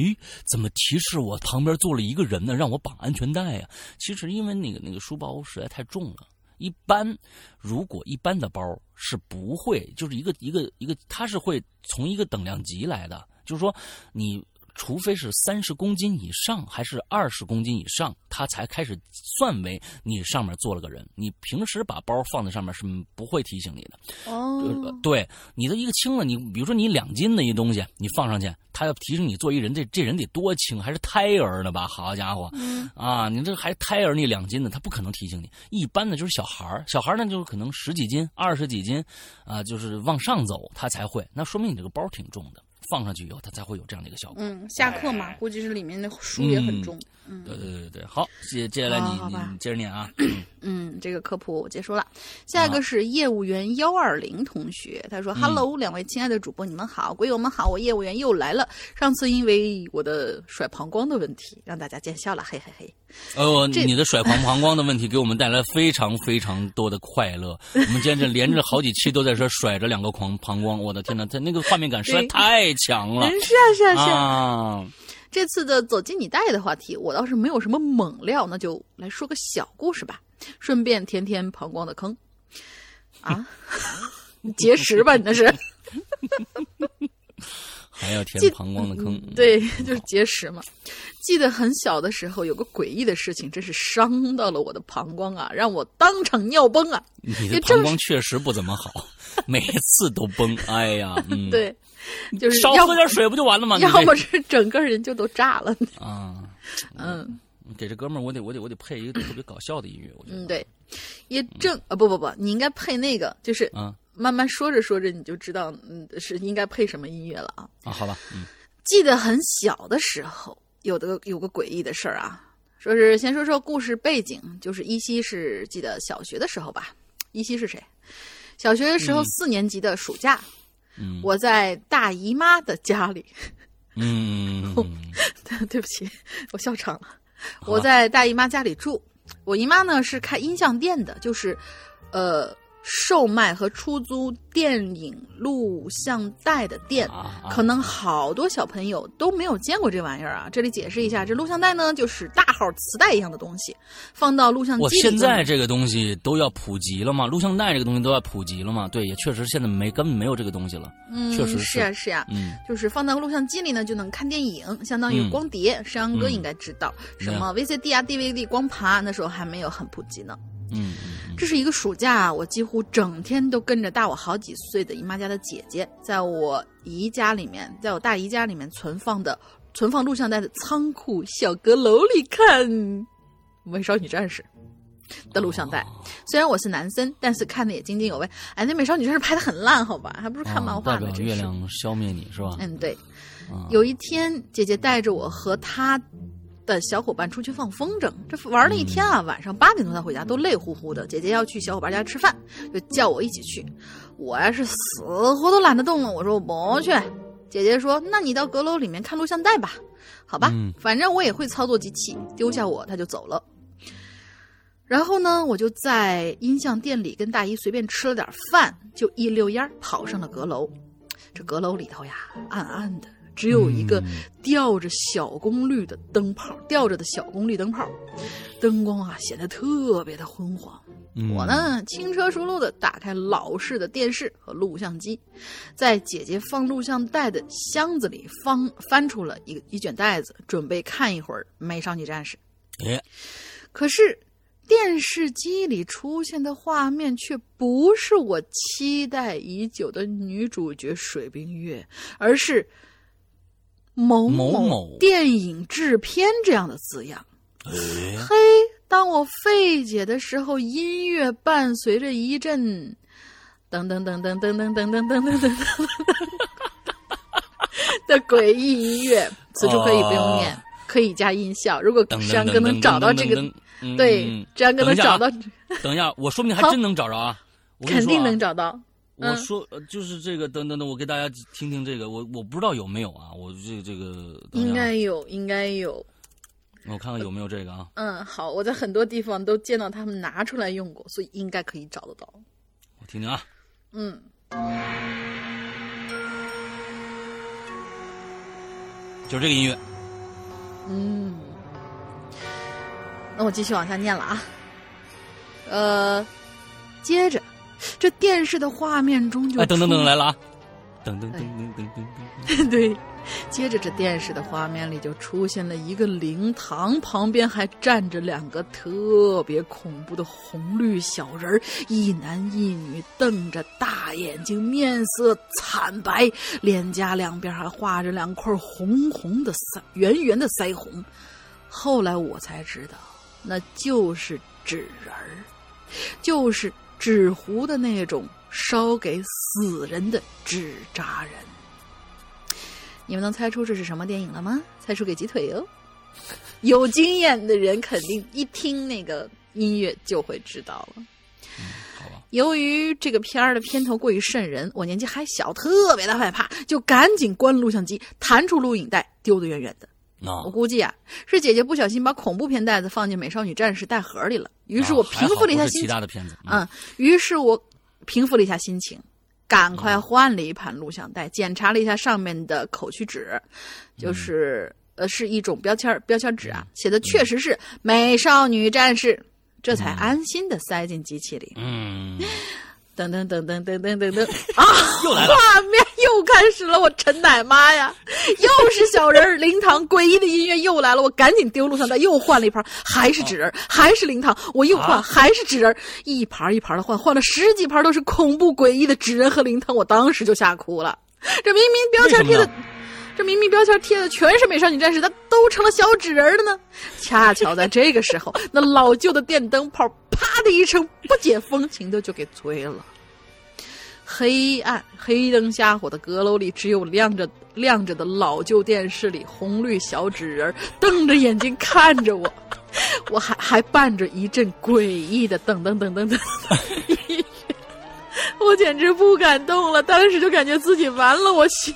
怎么提示我旁边坐了一个人呢？让我绑安全带呀、其实因为那个那个书包实在太重了。一般，如果一般的包是不会，就是一个一个一个，它是会从一个等量级来的，就是说你。除非是三十公斤以上，还是二十公斤以上，他才开始算为你上面坐了个人。你平时把包放在上面是不会提醒你的。哦呃，对你的一个轻了，你比如说你两斤的一东西，你放上去，他要提醒你坐一人，这这人得多轻，还是胎儿呢吧？好家伙，嗯啊，你这还胎儿，你两斤的，他不可能提醒你。一般的就是小孩儿，小孩儿呢就是可能十几斤、二十几斤，啊，就是往上走他才会，那说明你这个包挺重的，放上去以后它才会有这样的一个效果。嗯，下课嘛，估计是里面的书也很重。嗯对对对对，好，接接下来你你接着念啊。嗯，这个科普我结束了。下一个是业务员幺二零同学，他说：“Hello，两位亲爱的主播，你们好，鬼友们好，我业务员又来了。上次因为我的甩膀胱的问题，让大家见笑了，嘿嘿嘿。哦，你的甩狂膀胱的问题给我们带来非常非常多的快乐。我们今天这连着好几期都在这甩着两个狂膀胱，我的天呐，他那个画面感实在太强了，是啊是啊是。啊！这次的走进你带的话题，我倒是没有什么猛料，那就来说个小故事吧，顺便填填膀胱的坑。啊，节食吧，你那是？还要填膀胱的坑嗯，对，就是结石嘛。记得很小的时候，有个诡异的事情，真是伤到了我的膀胱啊，让我当场尿崩啊！你的膀胱确实不怎么好，每次都崩。哎呀，嗯，，对，就是要少喝点水不就完了吗？要这么是整个人就都炸了。啊，嗯给这哥们儿，我得我得我得配一个特别搞笑的音乐，我觉得。嗯，对，也正啊不不不，你应该配那个，就是啊慢慢说着说着你就知道，嗯，是应该配什么音乐了啊。啊，好吧，嗯记得很小的时候，有的有个诡异的事儿啊，说是先说说故事背景，就是依稀是记得小学的时候吧。依稀是谁？小学的时候嗯四年级的暑假，嗯我在大姨妈的家里，嗯 对不起，我笑场了。我在大姨妈家里住，我姨妈呢是开音像店的，就是，呃，售卖和出租电影录像带的店。啊啊可能好多小朋友都没有见过这玩意儿啊！这里解释一下，这录像带呢，就是大号磁带一样的东西，放到录像机里。现在这个东西都要普及了嘛，录像带这个东西都要普及了嘛。对，也确实现在没根本没有这个东西了。嗯，确实是呀、是啊、嗯，就是放到录像机里呢，就能看电影，相当于嗯光碟。山羊哥嗯应该知道，什么 VCD 啊、DVD、光盘，那时候还没有很普及呢。嗯嗯这是一个暑假，我几乎整天都跟着大我好几岁的姨妈家的姐姐，在我姨家里面，在我大姨家里面存放的存放录像带的仓库小阁楼里看《美少女战士》的录像带。虽然我是男生，但是看的也津津有味。哎，那《美少女战士》拍的很烂，好吧，还不如看漫画啊代表。呢月亮消灭你是吧？嗯，对。啊有一天，姐姐带着我和她的小伙伴出去放风筝，这玩了一天啊，晚上八点多才回家，都累乎乎的。姐姐要去小伙伴家吃饭，就叫我一起去。我呀是死活都懒得动了，我说我不去。姐姐说：“那你到阁楼里面看录像带吧。”好吧，嗯反正我也会操作机器，丢下我，她就走了。然后呢，我就在音像店里跟大姨随便吃了点饭，就一溜烟跑上了阁楼。这阁楼里头呀，暗暗的，只有一个吊着小功率的灯泡，吊着的小功率灯泡，灯光啊显得特别的昏黄。嗯我呢，轻车熟路的打开老式的电视和录像机，在姐姐放录像带的箱子里翻翻出了一个一卷袋子，准备看一会儿《美少女战士》。哎，可是电视机里出现的画面却不是我期待已久的女主角水冰月，而是某某某电影制片这样的字样。哎，嘿，当我费解的时候，音乐伴随着一阵噔噔噔噔噔噔噔噔噔噔噔的诡异音乐，此处可以不用念，可以加音效。如果噔志安哥能找到这个，个对，志安哥能找到，等一下，我说不定还真能找着啊！肯定能找到。嗯我说呃就是这个，等等等，我给大家听听这个，我我不知道有没有啊，我这这个等一下应该有，应该有。我看看有没有这个啊，嗯，好，我在很多地方都见到他们拿出来用过，所以应该可以找得到。我听听啊，嗯，就是这个音乐，嗯，那我继续往下念了啊。呃，接着，这电视的画面中就哎，等等等来了啊，噔噔噔噔噔噔噔，对，接着这电视的画面里就出现了一个灵堂，旁边还站着两个特别恐怖的红绿小人儿，一男一女，瞪着大眼睛，面色惨白，脸颊两边还画着两块红红的腮圆圆的腮红。后来我才知道，那就是纸人儿，就是纸糊的那种烧给死人的纸扎人。你们能猜出这是什么电影了吗？猜出给鸡腿哟！有经验的人肯定一听那个音乐就会知道了。好吧，由于这个片儿的片头过于瘆人，我年纪还小，特别的害怕，就赶紧关了录像机，弹出录影带，丢得远远的。那我估计啊，是姐姐不小心把恐怖片袋子放进《美少女战士》袋盒里了。于是我平复了一下心其情，他的片子，嗯，于是我平复了一下心情，赶快换了一盘录像带，检查了一下上面的口区纸，就是、呃是一种标签标签纸啊，写的确实是《美少女战士》，这才安心的塞进机器里。嗯，噔噔噔噔噔噔噔噔 啊！又来了画面又开始了，我陈奶妈呀，又是小人儿灵堂，诡异的音乐又来了，我赶紧丢录像带，又换了一盘，还是纸人，还是灵堂，我又换，啊还是纸人，一盘一盘的换，换了十几盘都是恐怖诡异的纸人和灵堂，我当时就吓哭了。这明明标签贴的。这明明标签贴的全是美少女战士，它都成了小纸人了呢。恰巧在这个时候，那老旧的电灯泡啪的一声，不解风情的就给吹了。黑暗、黑灯瞎火的阁楼里，只有亮着亮着的老旧电视里，红绿小纸人瞪着眼睛看着我，我还还伴着一阵诡异的噔噔噔噔噔，我简直不敢动了。当时就感觉自己完了，我心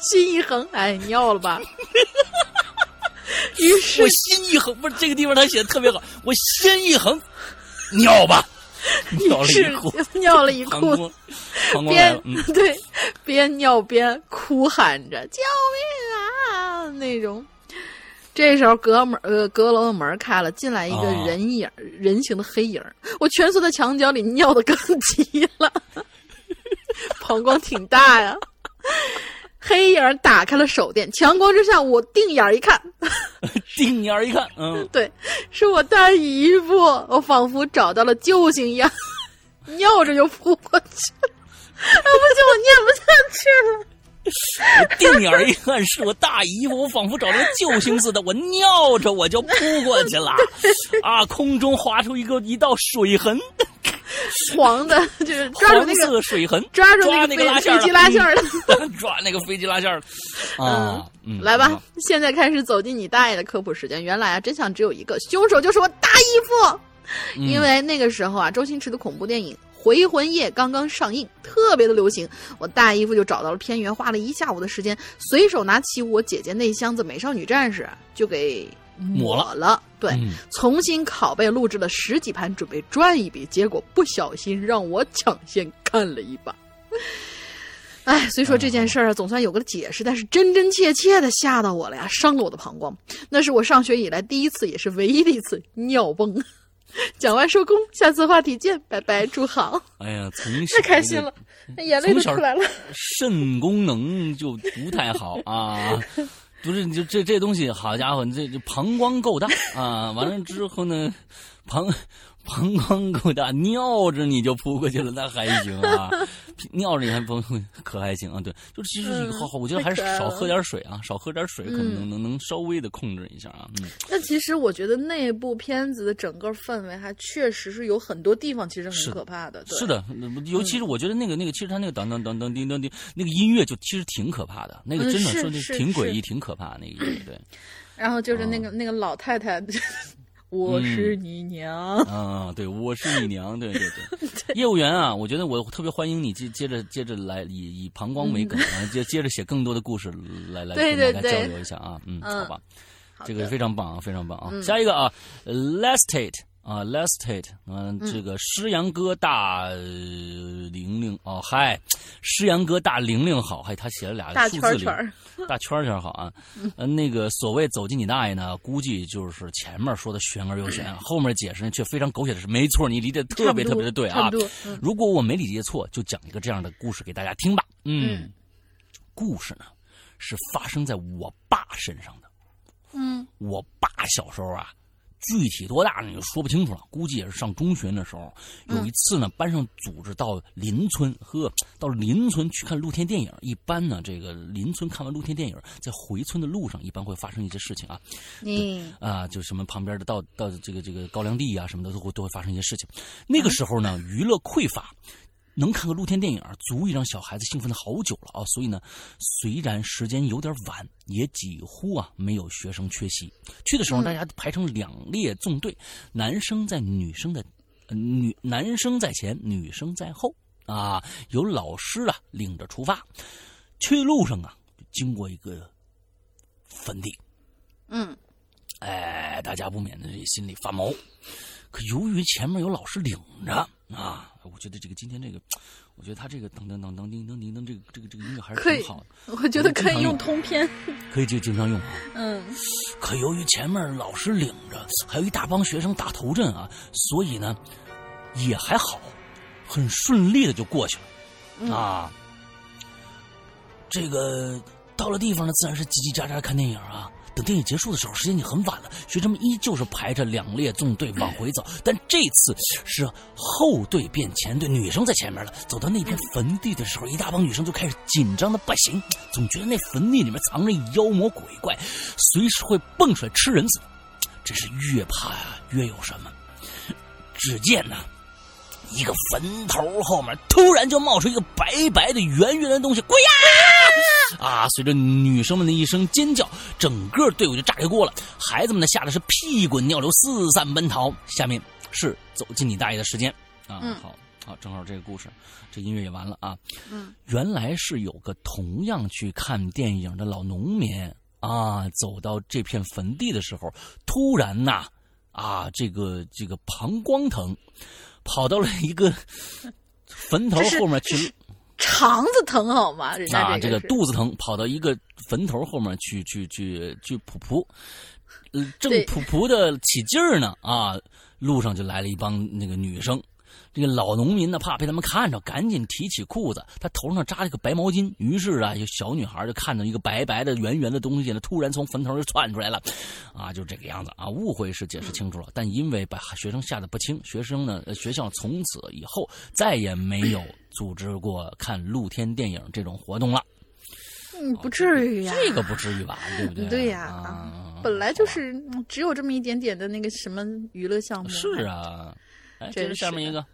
心一横，哎，尿了吧？于是我心一横，不是这个地方他写的特别好，我心一横，尿吧，尿了一裤，尿了一裤。子边了，嗯，对边尿边哭喊着“救命啊”那种。这时候阁门呃阁楼的门开了，进来一个哦人影、人形的黑影。我蜷缩在墙角里，尿的更急了，膀胱挺大呀。黑影打开了手电，强光之下，我定眼一看，定眼一看，嗯，对，是我大姨夫，我仿佛找到了救星一样，尿着就扑过去了，啊 不行，我念不下去了。我定眼一看，是我大姨夫，我仿佛找到救星似的，我尿着我就扑过去了，啊，空中划出一个一道水痕，黄的，就是抓住黄那个色水痕，抓住那个飞机拉线儿的。抓那个飞机拉线儿的啊，嗯，来吧，现在开始走进你大爷的科普时间。原来啊，真相只有一个，凶手就是我大姨夫。嗯。因为那个时候啊，周星驰的恐怖电影《回魂夜》刚刚上映，特别的流行。我大姨夫就找到了片源，花了一下午的时间，随手拿起我姐姐那箱子《美少女战士》就给抹了了。对，嗯重新拷贝录制了十几盘，准备赚一笔，结果不小心让我抢先看了一把。哎，虽说这件事儿啊，总算有个解释，但是真真切切的吓到我了呀，伤了我的膀胱。那是我上学以来第一次，也是唯一的一次尿崩。讲完收工，下次话题见，拜拜，祝好。哎呀，从小太开心了，眼泪都出来了。肾功能就不太好啊。不是，你就这这东西，好家伙，你这这膀胱够大啊！完了之后呢，膀 膀胱够大，尿着你就扑过去了，那还行啊。尿着你还不可还行啊？对，就是其实嗯好好，我觉得还是少喝点水啊，少喝点水，可能能嗯能能稍微的控制一下啊。嗯，那其实我觉得那部片子的整个氛围还确实是有很多地方其实很可怕的。对是，的，尤其是我觉得那个那个，其实他那个当当当当叮当叮那个音乐就其实挺可怕的，那个真的说的是是挺诡异、挺可怕那个音乐，对。然后就是那个、那个老太太，我是嗯你娘。啊，对，我是你娘，对对 对，业务员啊，我觉得我特别欢迎你接接着接着来以以膀胱为梗，嗯，接接着写更多的故事来来对跟大家交流一下啊，嗯，嗯。好吧，好这个非常棒啊，非常棒啊，嗯。下一个啊，Lestate 啊，Lestate，嗯，这个诗阳哥大呃玲玲哦，嗨，诗阳哥大玲玲好，嗨，他写了俩大数字零圈圈，大圈圈好啊，呃，那个所谓走进你大爷呢，估计就是前面说的玄而又玄，后面解释呢却非常狗血的是，没错，你理解得特别特别的对啊如果我没理解错，就讲一个这样的故事给大家听吧。嗯，嗯。故事呢是发生在我爸身上的。嗯。我爸小时候啊，具体多大呢就说不清楚了，估计也是上中学的时候。有一次呢，班上组织到邻村，呵，到邻村去看露天电影。一般呢，这个邻村看完露天电影，在回村的路上，一般会发生一些事情啊。嗯啊，就什么旁边的到到这个这个高粱地啊、什么的都会都会发生一些事情。那个时候呢，娱乐匮乏，能看个露天电影，足以让小孩子兴奋的好久了啊。所以呢，虽然时间有点晚，也几乎啊没有学生缺席。去的时候，大家排成两列纵队，男生在女生的，呃女男生在前，女生在后啊。有老师啊领着出发，去路上啊经过一个坟地。嗯哎，大家不免的这心里发毛。可由于前面有老师领着啊，我觉得这个今天这个，我觉得他这个噔噔噔噔叮噔叮噔这个这个这个音乐还是挺好的，我觉得可以用通篇。可以就经常用啊。嗯可由于前面老师领着，还有一大帮学生打头阵啊，所以呢也还好，很顺利的就过去了、嗯啊。这个到了地方呢，自然是叽叽喳喳看电影啊。等电影结束的时候，时间已经很晚了，学生们依旧是排着两列纵队往回走，但这次是后队变前队，女生在前面了。走到那片坟地的时候，一大帮女生就开始紧张的不行，总觉得那坟地里面藏着妖魔鬼怪，随时会蹦出来吃人似的。真是越怕、越有什么。只见呢，一个坟头后面突然就冒出一个白白的圆圆的东西，鬼呀！啊！随着女生们的一声尖叫，整个队伍就炸开锅了。孩子们呢，吓得是屁滚尿流，四散奔逃。下面是走进你大爷的时间啊！嗯好，好，正好这个故事，这音乐也完了啊。嗯原来是有个同样去看电影的老农民啊，走到这片坟地的时候，突然呐，啊，这个这个膀胱疼，跑到了一个坟头后面去肠子疼好吗？人家啊，这个是这个肚子疼，跑到一个坟头后面去去去去噗噗，呃，正对。噗噗的起劲儿呢啊，路上就来了一帮那个女生，这个老农民呢，怕被他们看着，赶紧提起裤子，他头上扎了个白毛巾。于是啊，有小女孩就看到一个白白的、圆圆的东西呢，突然从坟头就窜出来了，啊，就这个样子啊。误会是解释清楚了，但因为把学生吓得不轻，学生呢，学校从此以后再也没有组织过看露天电影这种活动了。嗯，不至于呀，这个不至于吧？对不对？对呀，啊，本来就是只有这么一点点的那个什么娱乐项目。是啊，哎，这是下面一个。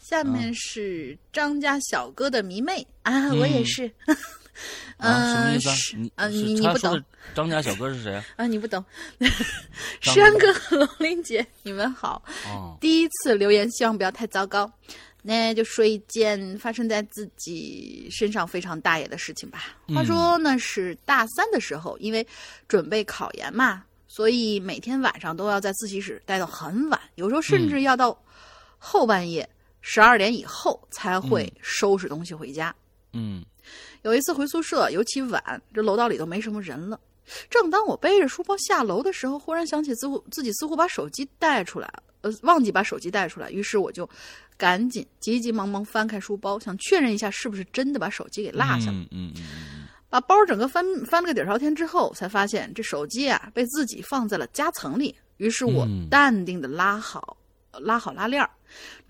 下面是张家小哥的迷妹啊，我也是。啊，什么意思？你啊，你你不懂。张家小哥是谁啊？你不懂。山哥和龙玲姐，你们好。第一次留言，希望不要太糟糕。那就说一件发生在自己身上非常大爷的事情吧。话说那是大三的时候，因为准备考研嘛，所以每天晚上都要在自习室待到很晚，有时候甚至要到后半夜。十二点以后才会收拾东西回家。嗯，有一次回宿舍，尤其晚，这楼道里都没什么人了。正当我背着书包下楼的时候，忽然想起似乎自己似乎把手机带出来了，呃，忘记把手机带出来。于是我就赶紧急急忙忙翻开书包，想确认一下是不是真的把手机给落下了。嗯嗯嗯。把包整个翻翻了个底朝天之后，才发现这手机啊被自己放在了夹层里。于是我淡定的拉好拉好拉链儿。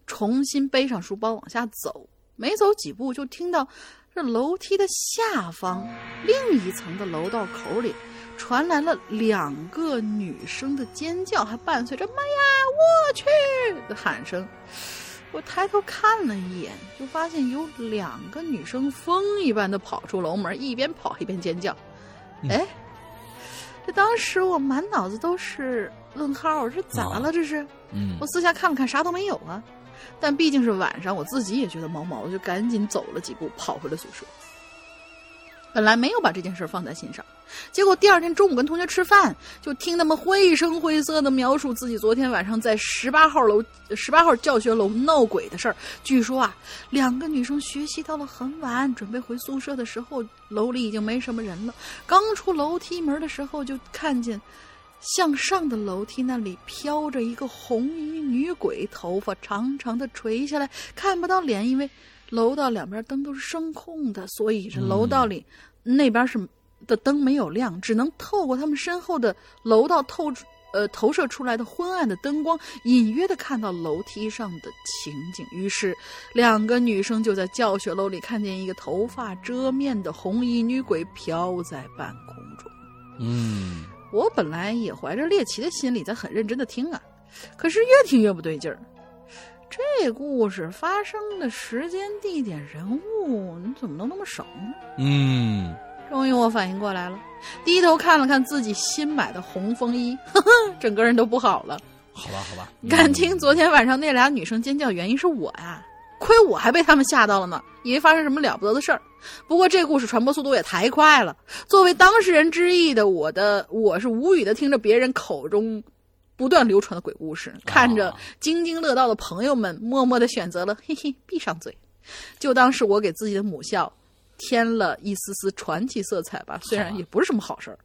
重新背上书包往下走，没走几步就听到这楼梯的下方另一层的楼道口里传来了两个女生的尖叫，还伴随着“妈呀，我去”的喊声。我抬头看了一眼，就发现有两个女生风一般的跑出楼门，一边跑一边尖叫。哎，这当时我满脑子都是问号，这咋了？这是？嗯，我四下看了看，啥都没有啊。但毕竟是晚上，我自己也觉得毛毛我，就赶紧走了几步，跑回了宿舍。本来没有把这件事放在心上，结果第二天中午跟同学吃饭，就听他们绘声绘色的描述自己昨天晚上在十八号楼、十八号教学楼闹鬼的事儿。据说啊，两个女生学习到了很晚，准备回宿舍的时候，楼里已经没什么人了。刚出楼梯门的时候，就看见。向上的楼梯那里飘着一个红衣女鬼，头发长长的垂下来，看不到脸，因为楼道两边灯都是声控的，所以这楼道里那边是的灯没有亮，只能透过他们身后的楼道透呃投射出来的昏暗的灯光，隐约的看到楼梯上的情景。于是，两个女生就在教学楼里看见一个头发遮面的红衣女鬼飘在半空中。嗯。我本来也怀着猎奇的心理在很认真的听啊，可是越听越不对劲儿。这故事发生的时间、地点、人物，你怎么能那么熟呢？嗯，终于我反应过来了，低头看了看自己新买的红风衣，呵呵，整个人都不好了。好吧，好吧，敢听昨天晚上那俩女生尖叫原因是我呀。亏我还被他们吓到了呢，以为发生什么了不得的事儿。不过这故事传播速度也太快了，作为当事人之一的我的我是无语的，听着别人口中不断流传的鬼故事，看着津津乐道的朋友们，默默的选择了嘿嘿闭上嘴，就当是我给自己的母校添了一丝丝传奇色彩吧。虽然也不是什么好事儿。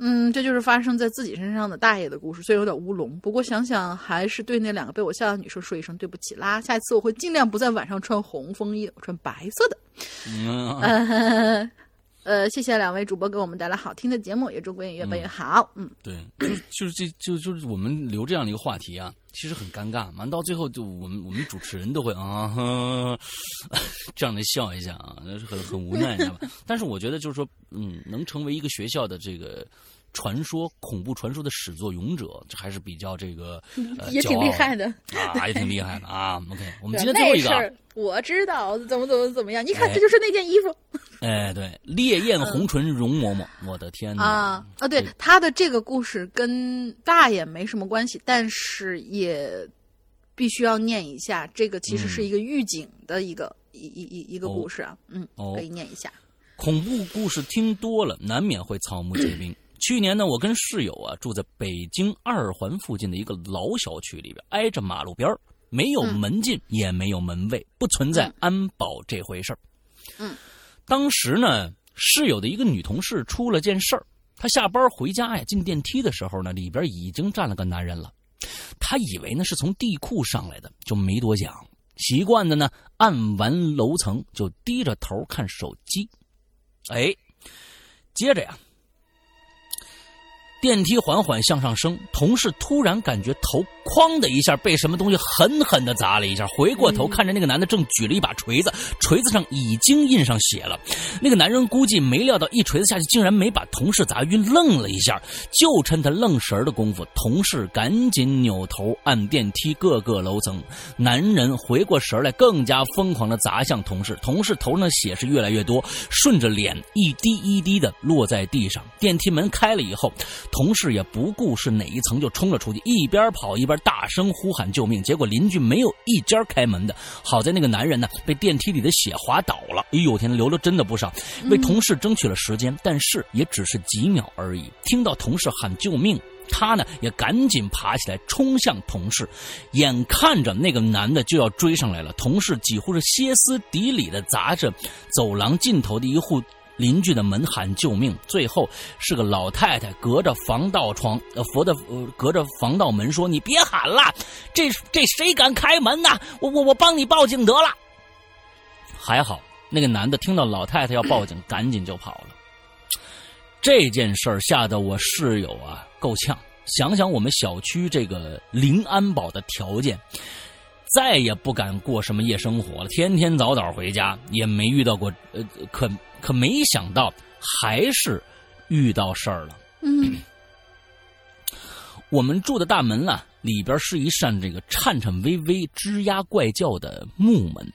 嗯，这就是发生在自己身上的大爷的故事，虽然有点乌龙，不过想想还是对那两个被我吓的女生说一声对不起啦。下一次我会尽量不在晚上穿红风衣，穿白色的。嗯，呃，谢谢两位主播给我们带来好听的节目，也祝国影越办越好。嗯，对，就 就是这就就是我们留这样的一个话题啊，其实很尴尬，完到最后就我们我们主持人都会啊 这样的笑一下啊，那是很很无奈，你知道吧？但是我觉得就是说，嗯，能成为一个学校的这个。传说恐怖传说的始作俑者，这还是比较这个 也挺厉害的啊，也挺厉害的 啊。OK，我们今天最后一个，我知道怎么怎么怎么样。你看，这就是那件衣服。哎，对，烈焰红唇容嬷嬷，我的天哪！啊啊，对，他的这个故事跟大爷没什么关系，但是也必须要念一下。这个其实是一个预警的一个一一一一个故事啊，嗯，可以念一下。恐怖故事听多了，难免会草木皆兵。去年呢，我跟室友啊住在北京二环附近的一个老小区里边，挨着马路边没有门禁，也没有门卫，不存在安保这回事儿。嗯，当时呢，室友的一个女同事出了件事儿，她下班回家呀，进电梯的时候呢，里边已经站了个男人了。她以为呢是从地库上来的，就没多想。习惯的呢，按完楼层就低着头看手机。哎，接着呀。电梯缓缓向上升，同事突然感觉头哐的一下被什么东西狠狠的砸了一下，回过头看着那个男的正举了一把锤子，锤子上已经印上血了。那个男人估计没料到一锤子下去竟然没把同事砸晕，愣了一下，就趁他愣神的功夫，同事赶紧扭头按电梯各个楼层。男人回过神来，更加疯狂的砸向同事，同事头上的血是越来越多，顺着脸一滴一滴的落在地上。电梯门开了以后。同事也不顾是哪一层就冲了出去，一边跑一边大声呼喊救命。结果邻居没有一家开门的，好在那个男人呢被电梯里的血滑倒了。哎呦天，流了真的不少，为同事争取了时间，但是也只是几秒而已。听到同事喊救命，他呢也赶紧爬起来冲向同事，眼看着那个男的就要追上来了，同事几乎是歇斯底里的砸着走廊尽头的一户。邻居的门喊救命，最后是个老太太隔着防盗窗，呃，佛的呃，隔着防盗门说：“你别喊了，这这谁敢开门呐？我我我帮你报警得了。”还好那个男的听到老太太要报警，赶紧就跑了。这件事儿吓得我室友啊够呛，想想我们小区这个零安保的条件，再也不敢过什么夜生活了，天天早早回家，也没遇到过呃可。可没想到，还是遇到事儿了。嗯，我们住的大门啊，里边是一扇这个颤颤巍巍、吱呀怪叫的木门，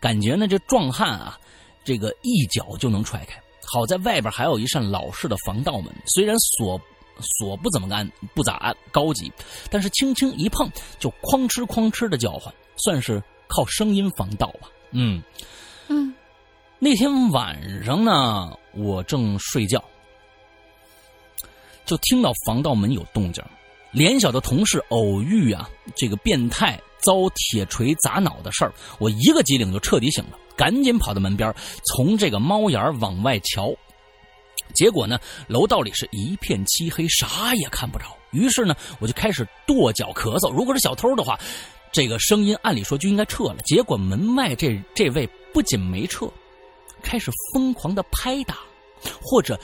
感觉呢这壮汉啊，这个一脚就能踹开。好在外边还有一扇老式的防盗门，虽然锁锁不怎么安，不咋安高级，但是轻轻一碰就哐哧哐哧的叫唤，算是靠声音防盗吧。嗯嗯。那天晚上呢，我正睡觉，就听到防盗门有动静。联小的同事偶遇啊，这个变态遭铁锤砸脑的事儿，我一个机灵就彻底醒了，赶紧跑到门边，从这个猫眼往外瞧。结果呢，楼道里是一片漆黑，啥也看不着。于是呢，我就开始跺脚咳嗽。如果是小偷的话，这个声音按理说就应该撤了。结果门外这这位不仅没撤。开始疯狂的拍打，或者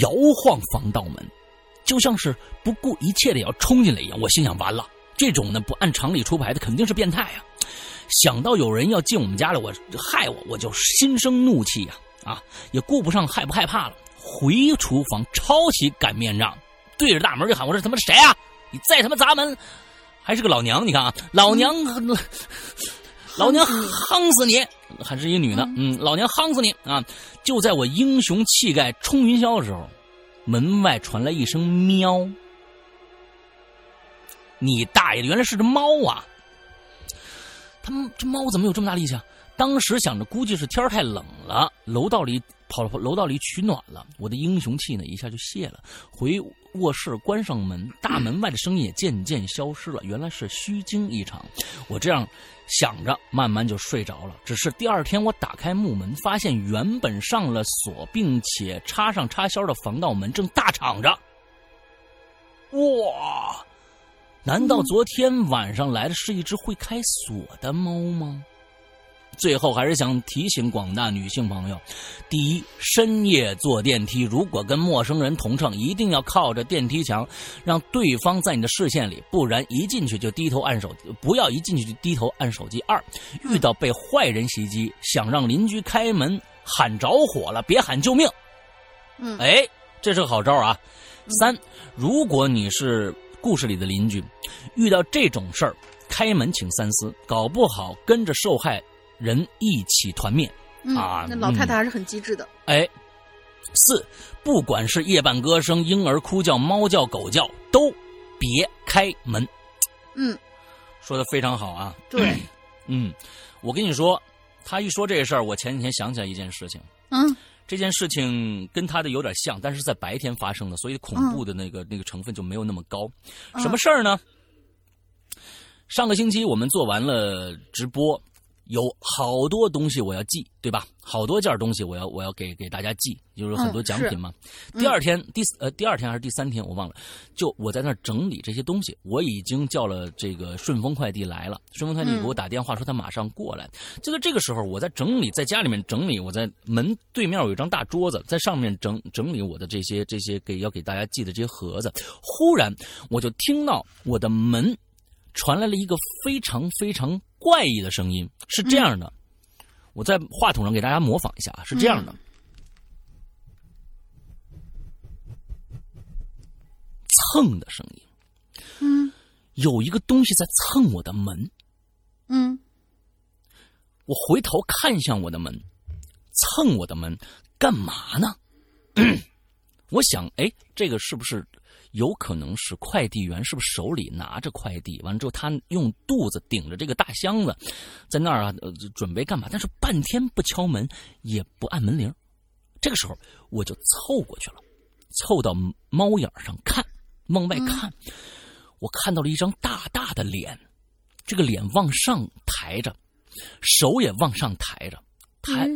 摇晃防盗门，就像是不顾一切的要冲进来一样。我心想：完了，这种呢不按常理出牌的肯定是变态啊！想到有人要进我们家来，我害我，我就心生怒气呀！啊，也顾不上害不害怕了，回厨房抄起擀面杖，对着大门就喊：“我说他妈谁啊？你再他妈砸门，还是个老娘！你看啊，老娘。”老娘夯死你！还是一女的，嗯，老娘夯死你啊！就在我英雄气概冲云霄的时候，门外传来一声喵。你大爷的，原来是只猫啊！他们这猫怎么有这么大力气啊？当时想着，估计是天太冷了，楼道里跑楼道里取暖了。我的英雄气呢，一下就泄了。回卧室关上门，大门外的声音也渐渐消失了。原来是虚惊一场。我这样想着，慢慢就睡着了。只是第二天，我打开木门，发现原本上了锁并且插上插销的防盗门正大敞着。哇！难道昨天晚上来的是一只会开锁的猫吗？最后还是想提醒广大女性朋友：第一，深夜坐电梯，如果跟陌生人同乘，一定要靠着电梯墙，让对方在你的视线里，不然一进去就低头按手，不要一进去就低头按手机。二，遇到被坏人袭击，想让邻居开门，喊着火了，别喊救命。嗯，哎，这是个好招啊。三，如果你是故事里的邻居，遇到这种事儿，开门请三思，搞不好跟着受害。人一起团灭，啊！那老太太还是很机智的。哎，四，不管是夜半歌声、婴儿哭叫、猫叫、狗叫，都别开门。嗯，说的非常好啊。对，嗯，我跟你说，他一说这事儿，我前几天想起来一件事情。嗯，这件事情跟他的有点像，但是在白天发生的，所以恐怖的那个那个成分就没有那么高。什么事儿呢？上个星期我们做完了直播。有好多东西我要寄，对吧？好多件东西我要我要给给大家寄，就是很多奖品嘛。第二天第呃第二天还是第三天我忘了，就我在那儿整理这些东西，我已经叫了这个顺丰快递来了，顺丰快递给我打电话说他马上过来。就在这个时候，我在整理，在家里面整理，我在门对面有一张大桌子，在上面整整理我的这些这些给要给大家寄的这些盒子。忽然我就听到我的门传来了一个非常非常怪异的声音，是这样的。我在话筒上给大家模仿一下啊，是这样的，蹭的声音，嗯有一个东西在蹭我的门。嗯我回头看向我的门，蹭我的门，干嘛呢？我想，哎，这个是不是有可能是快递员？是不是手里拿着快递？完了之后，他用肚子顶着这个大箱子，在那儿啊，呃，准备干嘛？但是半天不敲门，也不按门铃。这个时候，我就凑过去了，凑到猫眼上看，往外看，我看到了一张大大的脸，这个脸往上抬着。手也往上抬着，抬，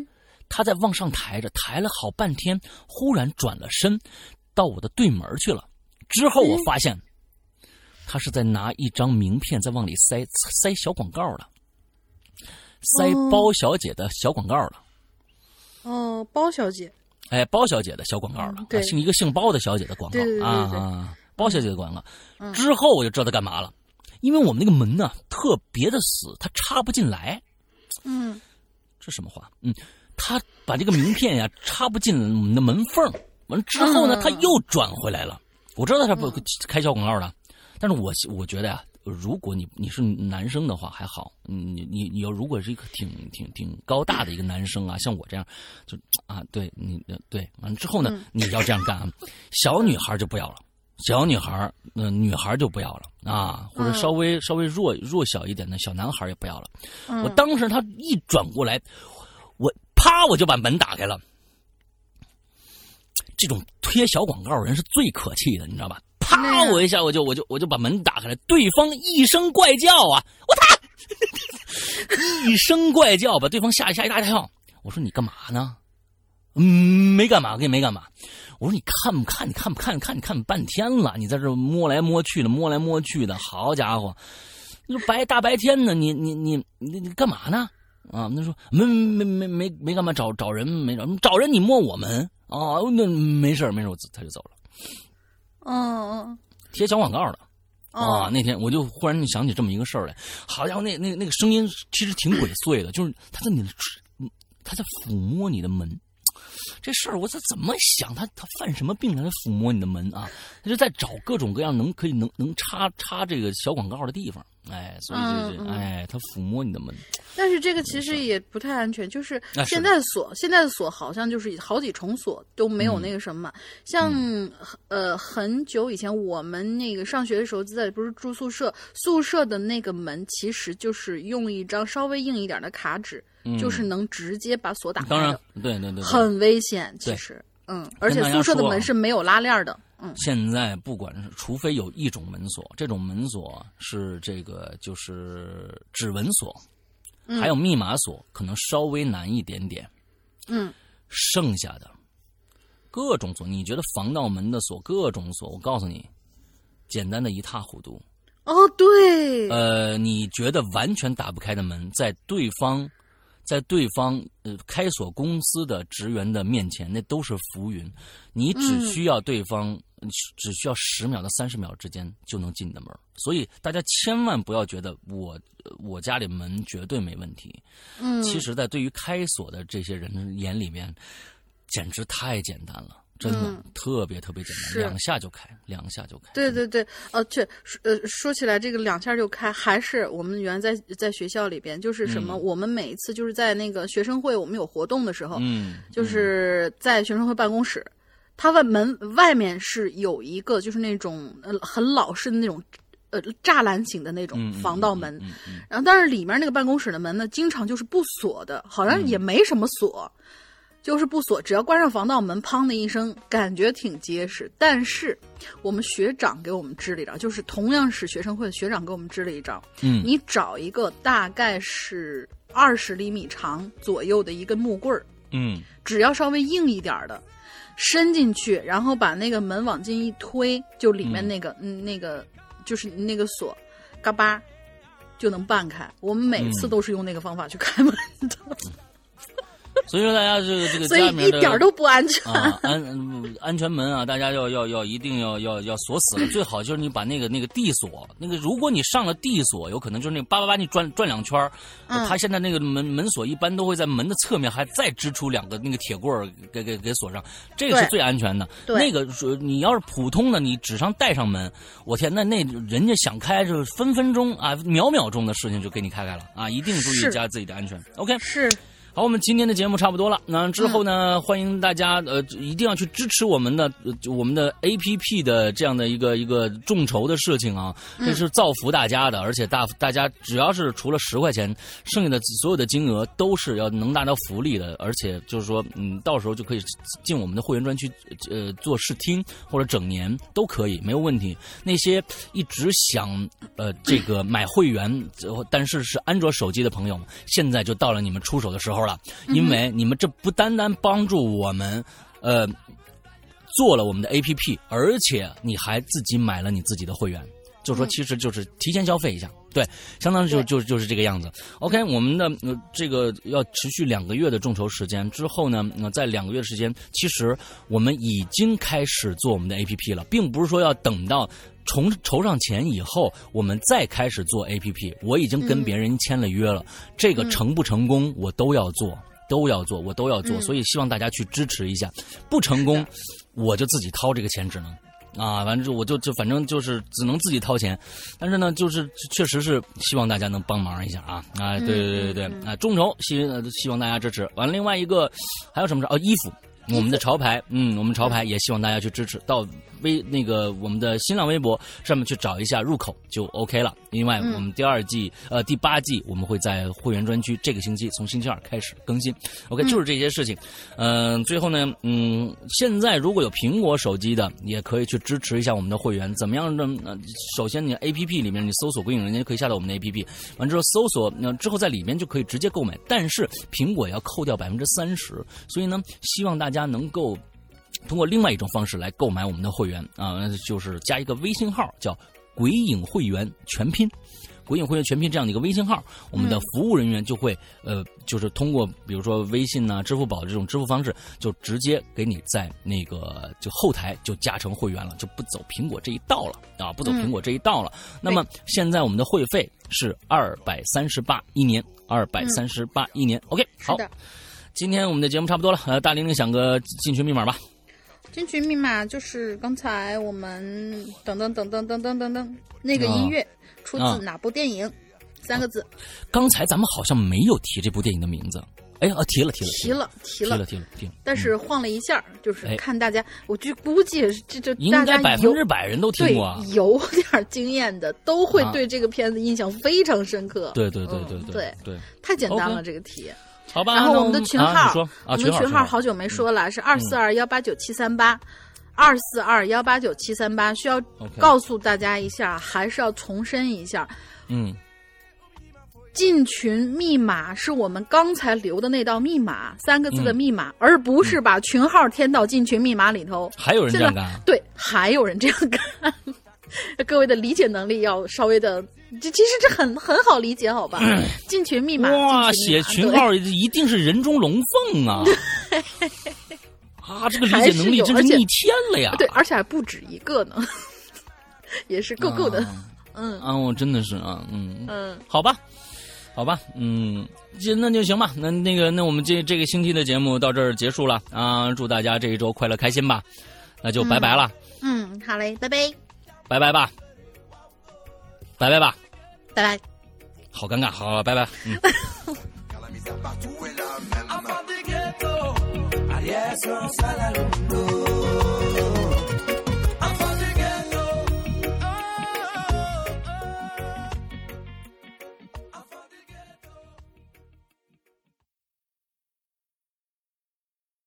他在往上抬着，抬了好半天，忽然转了身，到我的对门去了。之后我发现，他是在拿一张名片在往里塞塞小广告了，塞包小姐的小广告了。哦，包小姐，哎，包小姐的小广告了，姓一个姓包的小姐的广告。啊啊，包小姐的广告。之后我就知道他干嘛了，因为我们那个门呢特别的死，它插不进来。嗯。这什么话？嗯，他把这个名片呀插不进我们的门缝，完了之后呢，嗯。他又转回来了。我知道他是不开小广告的，但是我我觉得呀，如果你你是男生的话还好，你你你要如果是一个挺挺挺高大的一个男生啊，像我这样，就啊，对你对，完了之后呢，你要这样干啊，小女孩就不要了。小女孩，嗯、女孩就不要了啊，或者稍微、稍微弱弱小一点的小男孩也不要了。嗯我当时他一转过来，我啪我就把门打开了。这种贴小广告人是最可气的，你知道吧？啪我一下我就我就我就把门打开了，对方一声怪叫啊，我操！一声怪叫把对方吓吓一大跳。我说你干嘛呢？嗯，没干嘛，我跟你没干嘛。我说你看不看？你看不看？看你看半天了，你在这摸来摸去的，摸来摸去的，好家伙！你说白大白天的，你你你你你干嘛呢？啊，他说没没没没没干嘛，找找人没找找人，你摸我们啊？那没事儿没事儿，我他就走了，嗯嗯贴小广告的。哦啊，那天我就忽然想起这么一个事儿来，好家伙，那那那个声音其实挺鬼祟的，就是他在你的，他在抚摸你的门，这事儿我这怎么想？他他犯什么病来抚摸你的门啊？他就在找各种各样能可以能能插插这个小广告的地方，哎，所以就是哎，他抚摸你的门，但是这个其实也不太安全，就是现在的锁，现在的锁好像就是好几重锁都没有那个什么，像、呃很久以前我们那个上学的时候，在不是住宿舍，宿舍的那个门其实就是用一张稍微硬一点的卡纸，就是能直接把锁打开嗯当然，，对对对对，很危险，其实，嗯，而且宿舍的门是没有拉链的，嗯。现在不管是，除非有一种门锁，这种门锁是这个就是指纹锁，还有密码锁，可能稍微难一点点。嗯。剩下的各种锁，你觉得防盗门的锁，各种锁，我告诉你，简单的一塌糊涂。哦对，呃，你觉得完全打不开的门，在对方，在对方呃开锁公司的职员的面前，那都是浮云。你只需要对方，只需要十秒到三十秒之间就能进你的门。所以大家千万不要觉得我呃我家里门绝对没问题。嗯，其实，在对于开锁的这些人眼里面，简直太简单了，真的、嗯。特别特别简单，两下就开，两下就开。对对对，呃，这呃，说起来这个两下就开，还是我们原来在在学校里边，就是什么，嗯。我们每一次就是在那个学生会，我们有活动的时候，嗯，就是在学生会办公室，它外门外面是有一个就是那种呃很老式的那种呃栅栏型的那种防盗门，嗯。嗯。然后但是里面那个办公室的门呢，经常就是不锁的，好像也没什么锁，就是不锁，只要关上防盗门，砰的一声，感觉挺结实。但是我们学长给我们支了一招，就是同样是学生会的学长给我们支了一招，嗯你找一个大概是二十厘米长左右的一根木棍儿，嗯只要稍微硬一点儿的，伸进去，然后把那个门往进一推，就里面那个嗯那个就是那个锁，嘎巴就能半开。我们每次嗯都是用那个方法去开门的，所以说大家这个这个所以家里面的一点都不安全。啊，安嗯安全门啊，大家要要要一定要要要锁死了，最好就是你把那个那个地锁，那个如果你上了地锁，有可能就是那个叭叭叭你转转两圈儿嗯它现在那个门门锁一般都会在门的侧面还再支出两个那个铁棍儿给给给锁上，这个是最安全的。对那个说你要是普通的，你纸上带上门，我天，那那人家想开就是分分钟啊秒秒钟的事情就给你开开了啊，一定注意是加自己的安全。OK，是，好，我们今天的节目差不多了。那之后呢，欢迎大家呃一定要去支持我们的、呃我们的 A P P 的这样的一个一个众筹的事情啊，这是造福大家的，而且大大家只要是除了十块钱，剩下的所有的金额都是要能拿到福利的，而且就是说，嗯，到时候就可以进我们的会员专区，呃，做试听或者整年都可以，没有问题。那些一直想呃这个买会员，呃但是是安卓手机的朋友，现在就到了你们出手的时候了，因为你们这不单单帮助我们，呃，做了我们的 APP，而且你还自己买了你自己的会员。就是说，其实就是提前消费一下，对，相当于就就就是这个样子。OK，我们的呃这个要持续两个月的众筹时间之后呢，呃在两个月时间，其实我们已经开始做我们的 APP 了，并不是说要等到筹筹上钱以后，我们再开始做 APP。我已经跟别人签了约了，这个成不成功我都要做。都要做，我都要做，嗯所以希望大家去支持一下。不成功，我就自己掏这个钱，只能啊，反正就我就就反正就是只能自己掏钱，但是呢，就是确实是希望大家能帮忙一下啊啊，对对对对对啊，众筹希呃希望大家支持。完了，另外一个还有什么事哦，衣服。我们的潮牌，嗯，我们潮牌也希望大家去支持，到微那个我们的新浪微博上面去找一下入口就 OK 了。另外，嗯我们第二季呃第八季我们会在会员专区，这个星期从星期二开始更新。OK，就是这些事情。嗯、最后呢，嗯，现在如果有苹果手机的，也可以去支持一下我们的会员。怎么样呢？呃首先你 APP 里面你搜索“鬼影人间”就可以下载我们的 APP，完之后搜索，那、之后在里面就可以直接购买。但是苹果要扣掉百分之三十，所以呢，希望大家能够。通过另外一种方式来购买我们的会员啊、就是加一个微信号叫“鬼影会员全拼”，鬼影会员全拼这样的一个微信号，我们的服务人员就会呃，就是通过比如说微信呐、支付宝这种支付方式，就直接给你在那个就后台就加成会员了，就不走苹果这一道了啊，不走苹果这一道了。那么现在我们的会费是二百三十八一年，二百三十八一年。OK，好，今天我们的节目差不多了，呃，大玲玲想个进群密码吧。进群密码就是刚才我们等等等等等等等等那个音乐出啊自哪部电影？三个字，刚才咱们好像没有提这部电影的名字，哎，啊，提了提了提了提了提了，提了提了，但是晃了一下，就是哎看大家，我就估计这这应大家该百分之百人都听过啊。有点经验的，都会啊对这个片子印象非常深刻。对对对对嗯对对对，太简单了这个题。好吧。然后我们的群啊、号我们群号群号好久没说了，是二四二幺八九七三八，二四二幺八九七三八。需要告诉大家一下，还是要重申一下，嗯进群密码是我们刚才留的那道密码，三个字的嗯密码，而不是把群号填到进群密码里头。还有人这样干啊？对，还有人这样干，各位的理解能力要稍微的，这其实这很很好理解，好吧？进群密码，哇，写群号一定是人中龙凤啊！啊，这个理解能力真是逆天了呀！对，而且还不止一个呢，也是够够的。啊嗯啊，我真的是啊，嗯，嗯，好吧，好吧，嗯，就那就行吧。那那个，那我们这这个星期的节目到这儿结束了啊！祝大家这一周快乐开心吧，那就拜拜了，嗯，好嘞，拜拜，拜拜吧，拜拜吧，拜拜。好尴尬，好，拜拜。嗯。